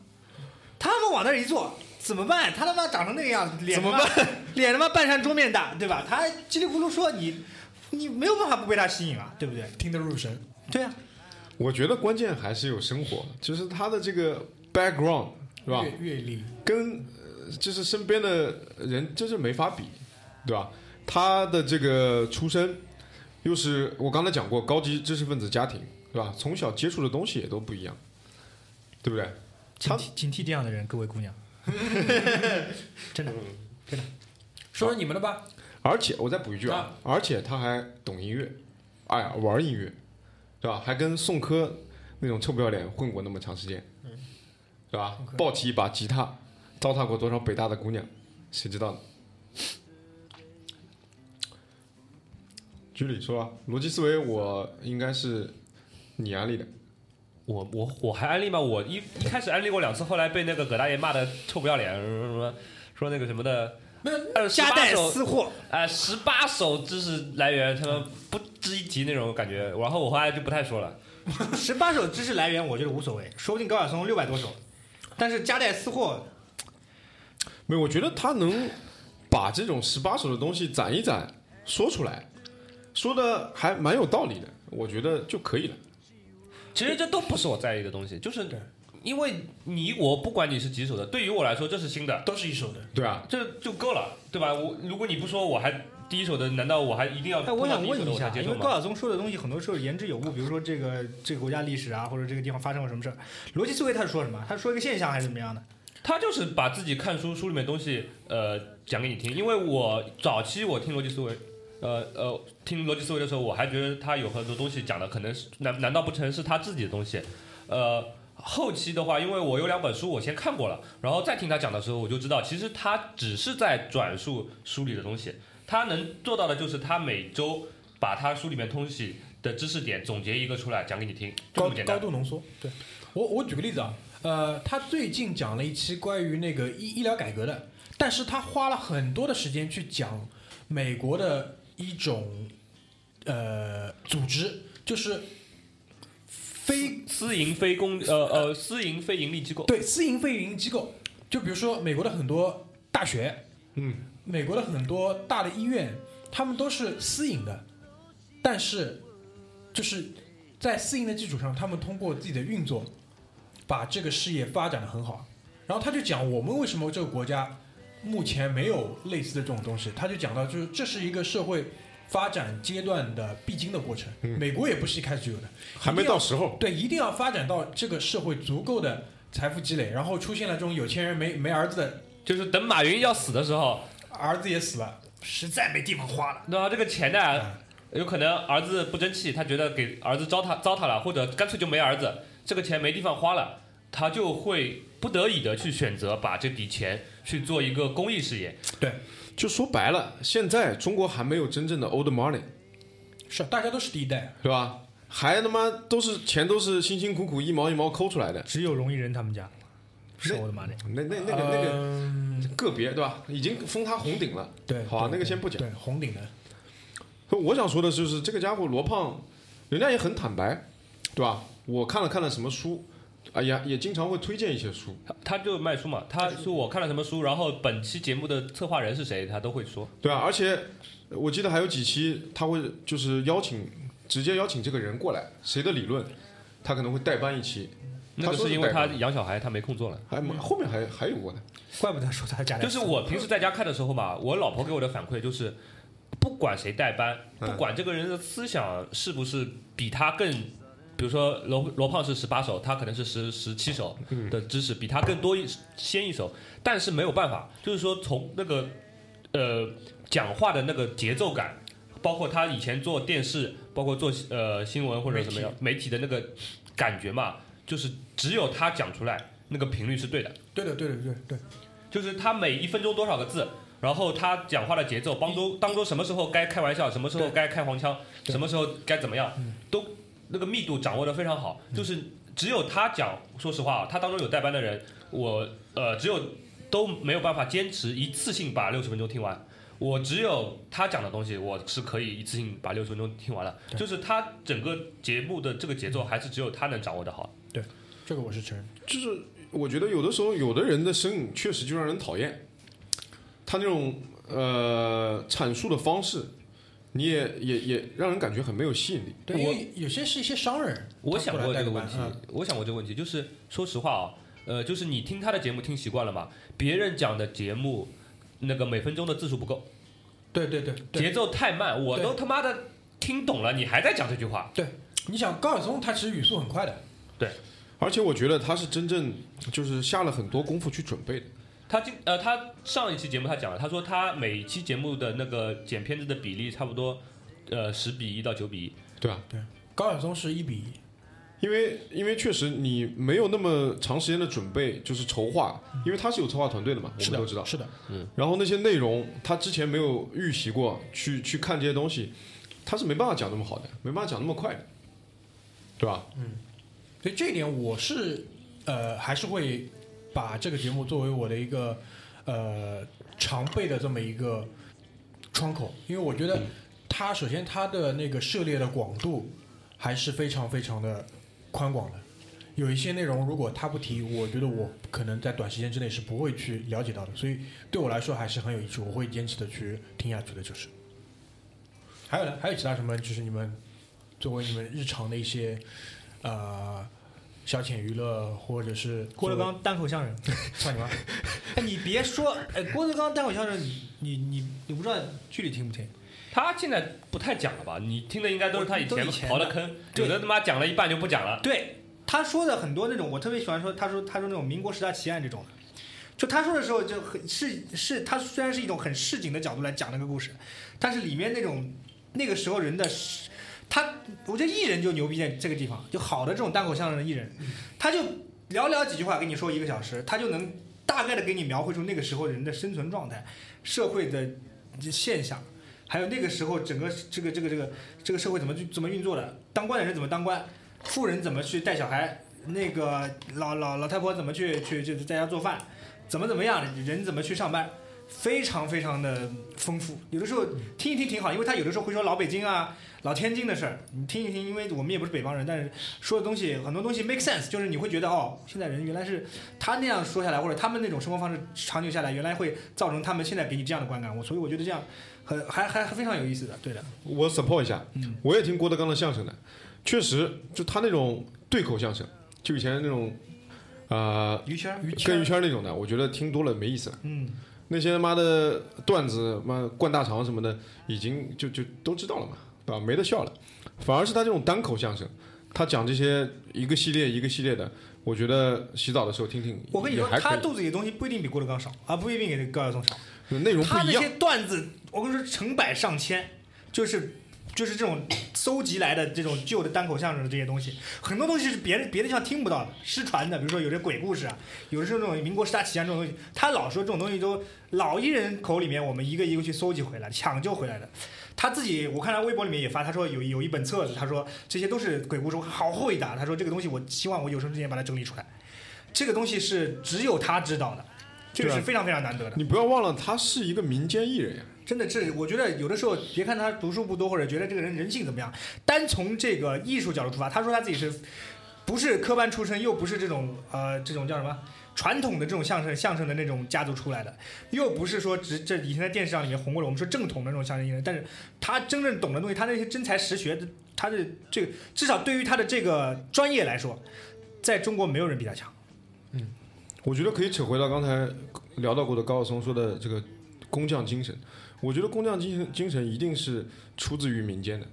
他们往那儿一坐，怎么办？他他妈长成那个样子，脸怎么办？[LAUGHS] 脸他妈半扇桌面大，对吧？他叽里咕噜说你，你没有办法不被他吸引啊，对不对？听得入神。对啊，我觉得关键还是有生活，就是他的这个 background 是吧？阅阅历，跟呃就是身边的人就是没法比，对吧？他的这个出身，又是我刚才讲过高级知识分子家庭，对吧？从小接触的东西也都不一样，对不对？他警惕警惕这样的人，各位姑娘，[LAUGHS] 真的真的。说说你们的吧。而且我再补一句啊，而且他还懂音乐，哎呀，玩音乐，对吧？还跟宋柯那种臭不要脸混过那么长时间，对吧？抱起一把吉他，糟蹋过多少北大的姑娘，谁知道呢？[LAUGHS] 居里说啊，逻辑思维我应该是你安利的，我我我还安利吗？我一一开始安利过两次，后来被那个葛大爷骂的臭不要脸，什么什么说那个什么的，没有呃，夹带18首私货，啊，十八首知识来源，他们不值一提那种感觉。然后我后来就不太说了。[LAUGHS] 十八首知识来源，我觉得无所谓，说不定高晓松六百多首，但是夹带私货，没有，我觉得他能把这种十八首的东西攒一攒说出来，说的还蛮有道理的，我觉得就可以了。其实这都不是我在意的东西，就是因为你我不管你是几手的，对于我来说这是新的，都是一手的。对啊，这就够了，对吧？我如果你不说我还第一手的，难道我还一定要？哎，我想问一下？因为高晓松说的东西很多时候言之有物，比如说这个这个国家历史啊，或者这个地方发生过什么事儿，逻辑思维他是说什么？他说一个现象还是怎么样的？他就是把自己看书书里面东西呃讲给你听，因为我早期我听逻辑思维。呃呃，听逻辑思维的时候，我还觉得他有很多东西讲的可能是难难道不成是他自己的东西？呃，后期的话，因为我有两本书我先看过了，然后再听他讲的时候，我就知道其实他只是在转述书里的东西，他能做到的就是他每周把他书里面东西的知识点总结一个出来讲给你听，就这高么简单。高度浓缩。对我，我举个例子啊，呃，他最近讲了一期关于那个医医疗改革的，但是他花了很多的时间去讲美国的一种呃组织，就是非私营非公呃呃私营非盈利机构，对私营非营利机构，就比如说美国的很多大学，嗯，美国的很多大的医院，他们都是私营的，但是就是在私营的基础上，他们通过自己的运作，把这个事业发展的很好。然后他就讲我们为什么这个国家目前没有类似的这种东西，他就讲到就是这是一个社会发展阶段的必经的过程，嗯美国也不是一开始就有的，还没到时候。对，一定要发展到这个社会足够的财富积累，然后出现了这种有钱人没没儿子的，就是等马云要死的时候，儿子也死了，实在没地方花了。那这个钱呢，有可能儿子不争气，他觉得给儿子糟蹋糟蹋了，或者干脆就没儿子，这个钱没地方花了，他就会不得已的去选择把这笔钱去做一个公益事业。对就说白了，现在中国还没有真正的 old money，是大家都是第一代，是吧？还他妈都是钱都是辛辛苦苦一毛一毛抠出来的，只有容易人他们家，是我的妈的！那那那个那个嗯个别对吧？已经封他红顶了。对，好啊那个先不讲对，红顶的，我想说的就是这个家伙罗胖，人家也很坦白，对吧？我看了看了什么书，哎呀，也经常会推荐一些书，他他就卖书嘛，他说我看了什么书，然后本期节目的策划人是谁，他都会说。对啊，而且我记得还有几期他会就是邀请直接邀请这个人过来，谁的理论，他可能会代班一期，那个他说是因为他养小孩，他没空做了。还后面还还有过呢，怪不得说他家里就是我平时在家看的时候嘛，我老婆给我的反馈就是，不管谁代班，嗯。不管这个人的思想是不是比他更，比如说罗罗胖是十八首，他可能是十十七首的知识比他更多一先一首，但是没有办法，就是说从那个呃讲话的那个节奏感，包括他以前做电视，包括做呃新闻或者什么样媒体的那个感觉嘛，就是只有他讲出来那个频率是对的。对的，对的，对对，就是他每一分钟多少个字，然后他讲话的节奏，当中当中什么时候该开玩笑，什么时候该开黄腔，什么时候该怎么样，都那个密度掌握的非常好。就是只有他讲，说实话啊，他当中有代班的人，我呃只有都没有办法坚持一次性把六十分钟听完。我只有他讲的东西，我是可以一次性把六十分钟听完了。就是他整个节目的这个节奏，还是只有他能掌握的好。对这个我是承认。就是我觉得有的时候有的人的声音确实就让人讨厌，他那种呃阐述的方式，你也也也让人感觉很没有吸引力。对，因为有些是一些商人，我想过这个问题我想过这个问题，就是说实话啊，呃，就是你听他的节目听习惯了嘛，别人讲的节目那个每分钟的字数不够，对对对对节奏太慢，我都他妈的听懂了，你还在讲这句话，对，你想高晓松他其实语速很快的，对而且我觉得他是真正就是下了很多功夫去准备的。他今呃，他上一期节目他讲了，他说他每期节目的那个剪片子的比例差不多，呃，十比一到九比一。对啊，对高晓松是一比一，因为因为确实你没有那么长时间的准备，就是筹划，因为他是有策划团队的嘛，我，们都知道。是的，嗯然后那些内容他之前没有预习过，去去看这些东西，他是没办法讲那么好的，没办法讲那么快的，对吧？嗯所以这一点我是呃还是会把这个节目作为我的一个呃常备的这么一个窗口，因为我觉得它首先它的那个涉猎的广度还是非常非常的宽广的。有一些内容，如果他不提，我觉得我可能在短时间之内是不会去了解到的，所以对我来说还是很有益处，我会坚持的去听下去的。就是，还有呢，还有其他什么？就是你们作为你们日常的一些呃消遣娱乐，或者是郭德纲单口相声。[LAUGHS] 操你妈！哎，你别说，哎，郭德纲单口相声，你你你你不知道剧里听不听？他现在不太讲了吧？你听的应该都是他以前刨的坑，有的他妈讲了一半就不讲了。对，他说的很多那种，我特别喜欢说，他说他说那种民国十大奇案这种的，就他说的时候就很是是，他虽然是一种很市井的角度来讲那个故事，但是里面那种那个时候人的是，他我觉得艺人就牛逼在这个地方，就好的这种单口相声的艺人，他就寥寥几句话跟你说一个小时，他就能大概的给你描绘出那个时候人的生存状态、社会的现象。还有那个时候整个这个这个这个这个社会怎么去怎么运作的，当官的人怎么当官，富人怎么去带小孩，那个老老老太婆怎么去去就是在家做饭，怎么怎么样，人怎么去上班，非常非常的丰富。有的时候听一听挺好，因为他有的时候会说老北京啊、老天津的事儿，你听一听，因为我们也不是北方人，但是说的东西很多东西 make sense，就是你会觉得哦，现在人原来是他那样说下来，或者他们那种生活方式长久下来，原来会造成他们现在给你这样的观感。我所以我觉得这样很还还还非常有意思的，对的。我 support 一下，嗯我也听郭德纲的相声的，确实就他那种对口相声，就以前那种啊、于谦于谦那种的，我觉得听多了没意思了。嗯，那些他妈的段子，妈灌大肠什么的，已经就就都知道了嘛，对吧？没得笑了。反而是他这种单口相声，他讲这些一个系列一个系列的，我觉得洗澡的时候听听，我跟你说，他肚子里的东西不一定比郭德纲少，啊，不一定比高晓松少。内容不一样他那些。段子，我跟你说，成百上千，就是就是这种搜集来的这种旧的单口相声的这些东西，很多东西是别人别的地方听不到的，失传的，比如说有些鬼故事啊，有的是那种民国十大奇案这种东西，他老说这种东西都老艺人口里面我们一个一个去搜集回来，抢救回来的。他自己我看他微博里面也发，他说有有一本册子，他说这些都是鬼故事，好厚一沓。他说这个东西我希望我有生之年把它整理出来，这个东西是只有他知道的，这个是非常非常难得的。你不要忘了，他是一个民间艺人呀。真的这，我觉得有的时候，别看他读书不多，或者觉得这个人人性怎么样，单从这个艺术角度出发，他说他自己是不是科班出身，又不是这种呃这种叫什么传统的这种相声相声的那种家族出来的，又不是说只这以前在电视上里面红过了，我们说正统的那种相声艺人，但是他真正懂的东西，他那些真才实学的，他的这个至少对于他的这个专业来说，在中国没有人比他强。嗯我觉得可以扯回到刚才聊到过的高晓松说的这个工匠精神。我觉得工匠精神精神一定是出自于民间的，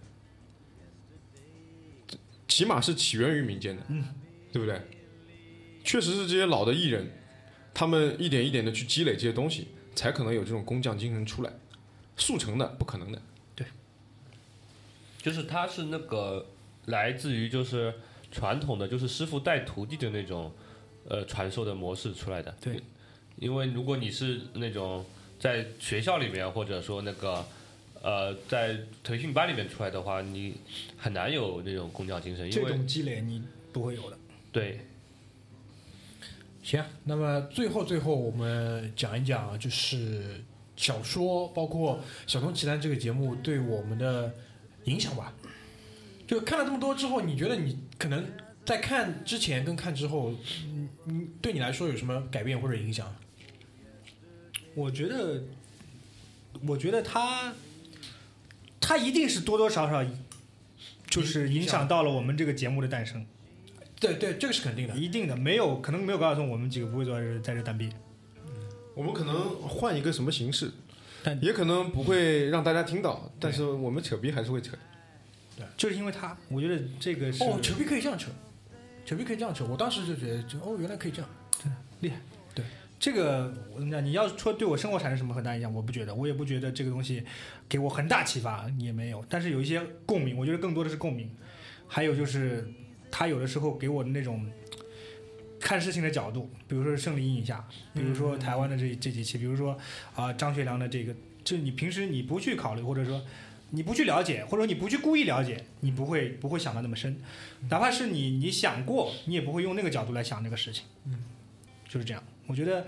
起码是起源于民间的，嗯，对不对？确实是这些老的艺人，他们一点一点的去积累这些东西，才可能有这种工匠精神出来。速成的不可能的，对就是他是那个来自于就是传统的就是师傅带徒弟的那种呃传授的模式出来的。对，因为如果你是那种在学校里面或者说那个呃在培训班里面出来的话，你很难有那种工匠精神，因为这种积累你不会有的。对行，那么最后最后我们讲一讲，就是小说，包括《小松奇谈》这个节目对我们的影响吧。就看了这么多之后，你觉得你可能在看之前跟看之后，嗯，嗯对你来说有什么改变或者影响？我觉得，我觉得他，他一定是多多少少，就是影响到了我们这个节目的诞生，对对，这个是肯定的。一定的。没有可能没有高晓松，我们几个不会坐在这在这单逼。我们可能换一个什么形式，但也可能不会让大家听到，但是我们扯逼还是会扯。对就是因为他，我觉得这个是哦，扯逼可以这样扯，扯逼可以这样扯。我当时就觉得，就哦，原来可以这样。厉害，对这个我怎么讲？你要说对我生活产生什么很大影响，我不觉得，我也不觉得这个东西给我很大启发，也没有。但是有一些共鸣，我觉得更多的是共鸣。还有就是他有的时候给我的那种看事情的角度，比如说胜利阴影下，比如说台湾的这这几期，比如说啊、张学良的这个，就你平时你不去考虑，或者说你不去了解，或者说你不去故意了解，你不会不会想到那么深。哪怕是你你想过，你也不会用那个角度来想这个事情。嗯就是这样。我觉得，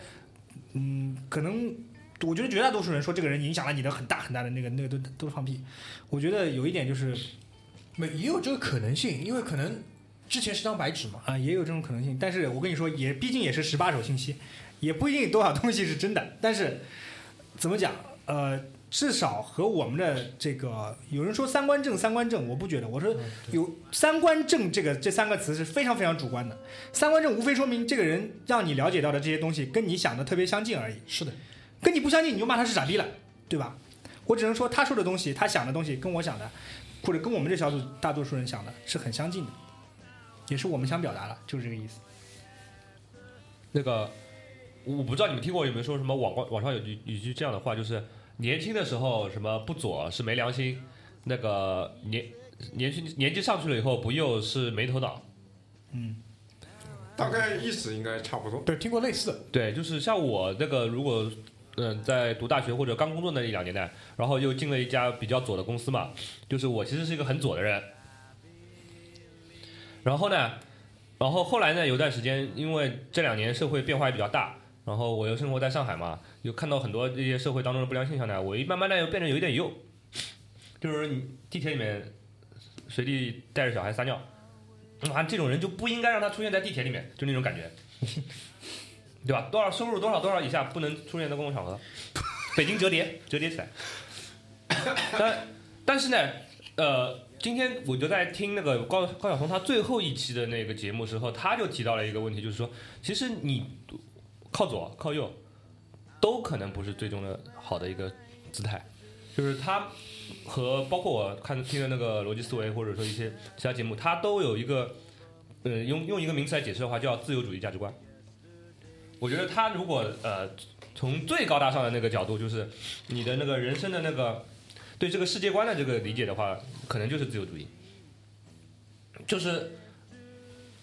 嗯，可能我觉得绝大多数人说这个人影响了你的很大很大的那个那个都都是放屁。我觉得有一点就是没也有这个可能性，因为可能之前是张白纸嘛。啊、也有这种可能性。但是我跟你说，也毕竟也是十八手信息，也不一定多少东西是真的。但是怎么讲？呃，至少和我们的这个有人说三观正，三观正，我不觉得。我说有三观正这个这三个词是非常非常主观的。三观正无非说明这个人让你了解到的这些东西跟你想的特别相近而已。是的，跟你不相近，你就骂他是傻逼了，对吧？我只能说他说的东西，他想的东西跟我想的，或者跟我们这小组大多数人想的是很相近的，也是我们想表达的，就是这个意思。那个我不知道你们听过有没有说什么网网网上有句有句这样的话，就是年轻的时候什么不左是没良心，那个年年纪年纪上去了以后不右是没头脑。嗯大概意思应该差不多。对，听过类似的。对，就是像我那个，如果嗯、在读大学或者刚工作那一两年代，然后又进了一家比较左的公司嘛，就是我其实是一个很左的人。然后呢，然后后来呢，有段时间因为这两年社会变化也比较大，然后我又生活在上海嘛，又看到很多这些社会当中的不良现象呢，我一慢慢的又变得有一点右，就是你地铁里面随地带着小孩撒尿，啊，这种人就不应该让他出现在地铁里面，就那种感觉。[LAUGHS] 对吧？多少收入多少多少以下不能出现在公共场合，北京折叠折叠起来。[COUGHS] 但但是呢，呃，今天我就在听那个高高晓松他最后一期的那个节目时候，他就提到了一个问题，就是说，其实你靠左靠右都可能不是最终的好的一个姿态，就是他和包括我看听的那个逻辑思维或者说一些其他节目，他都有一个，呃，用用一个名词来解释的话，叫自由主义价值观。我觉得他如果呃从最高大上的那个角度，就是你的那个人生的那个对这个世界观的这个理解的话，可能就是自由主义。就是，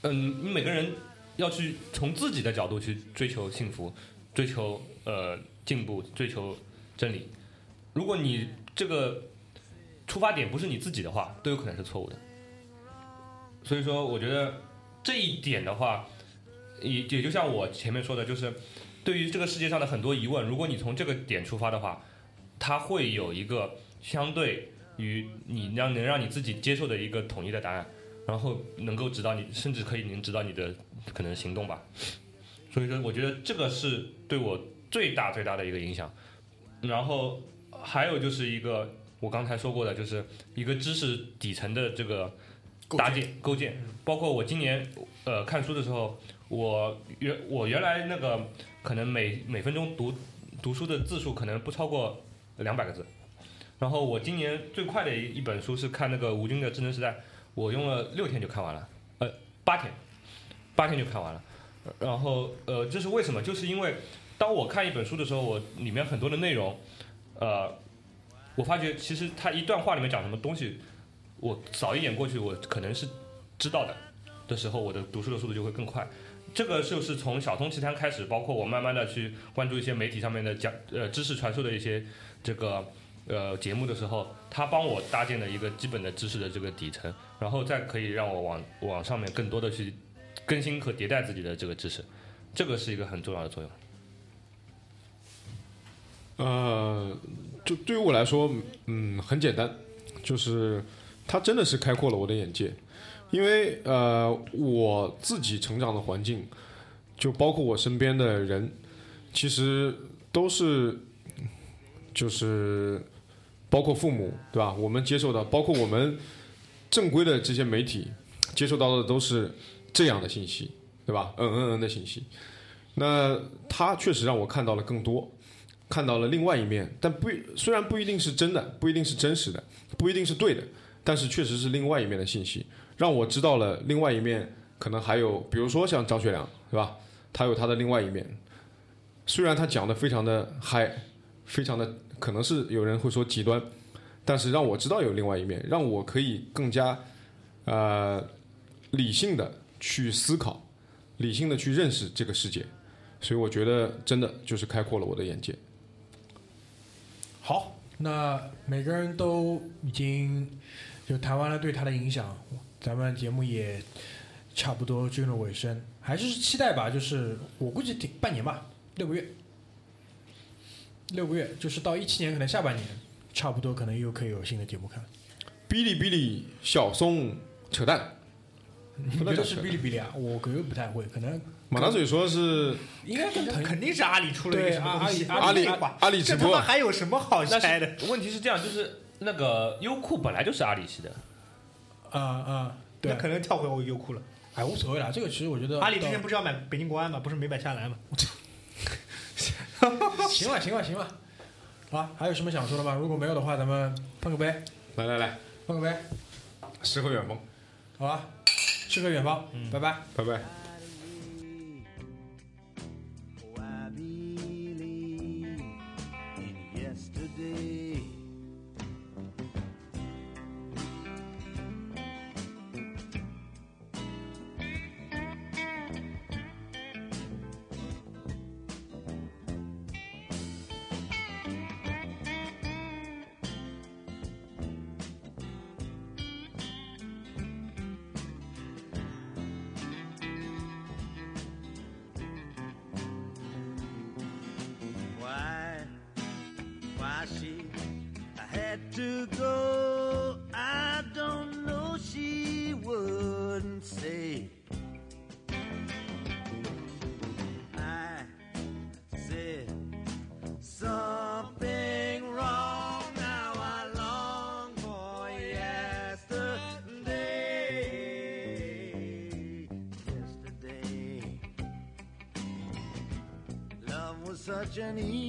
嗯，你每个人要去从自己的角度去追求幸福，追求呃进步，追求真理。如果你这个出发点不是你自己的话，都有可能是错误的。所以说，我觉得这一点的话，也也就像我前面说的，就是对于这个世界上的很多疑问，如果你从这个点出发的话，它会有一个相对于你让能让你自己接受的一个统一的答案，然后能够指导你，甚至可以能指导你的可能行动吧。所以说，我觉得这个是对我最大最大的一个影响。然后还有就是一个我刚才说过的，就是一个知识底层的这个搭建构建，包括我今年呃看书的时候，我原我原来那个可能每每分钟读读书的字数可能不超过两百个字，然后我今年最快的一一本书是看那个吴军的《智能时代》，我用了六天就看完了，呃八天，八天就看完了。然后呃，这是为什么？就是因为当我看一本书的时候，我里面很多的内容，呃，我发觉其实它一段话里面讲什么东西，我扫一眼过去，我可能是知道的的时候，我的读书的速度就会更快。这个就是从小通奇谈开始，包括我慢慢的去关注一些媒体上面的讲呃知识传授的一些这个呃节目的时候，他帮我搭建了一个基本的知识的这个底层，然后再可以让我往往上面更多的去更新和迭代自己的这个知识，这个是一个很重要的作用。呃，就对于我来说，嗯，很简单，就是他真的是开阔了我的眼界，因为呃，我自己成长的环境，就包括我身边的人，其实都是，就是包括父母，对吧？我们接受的，包括我们正规的这些媒体接受到的都是这样的信息，对吧？嗯嗯嗯的信息，那他确实让我看到了更多。看到了另外一面，但不虽然不一定是真的，不一定是真实的，不一定是对的，但是确实是另外一面的信息，让我知道了另外一面，可能还有，比如说像张学良，对吧？他有他的另外一面，虽然他讲的非常的嗨，非常的可能是有人会说极端，但是让我知道有另外一面，让我可以更加呃理性的去思考，理性的去认识这个世界，所以我觉得真的就是开阔了我的眼界。好，那每个人都已经就谈完了对他的影响，咱们节目也差不多进入尾声，还是期待吧，就是我估计挺半年吧，六个月，六个月，就是到一七年可能下半年，差不多可能又可以有新的节目看。哔哩哔哩小松扯淡，你觉得是哔哩哔哩啊？我可能不太会，可能马大嘴说是应该跟腾肯定是阿里出了一个什么东西，阿里阿里直播这他妈还有什么好但猜的？是问题是这样，就是那个优酷本来就是阿里系的，啊啊，对那，可能跳回我优酷了。哎，无所谓啦。这个其实我觉得阿里之到前不是要买北京国安嘛？不是没买下来吗？[LAUGHS] [LAUGHS] 行了，行了，行了。啊，还有什么想说的吗？如果没有的话，咱们碰个杯，来来来，碰个杯，诗和远方，好吧？诗和远方，拜拜。拜拜。Jenny.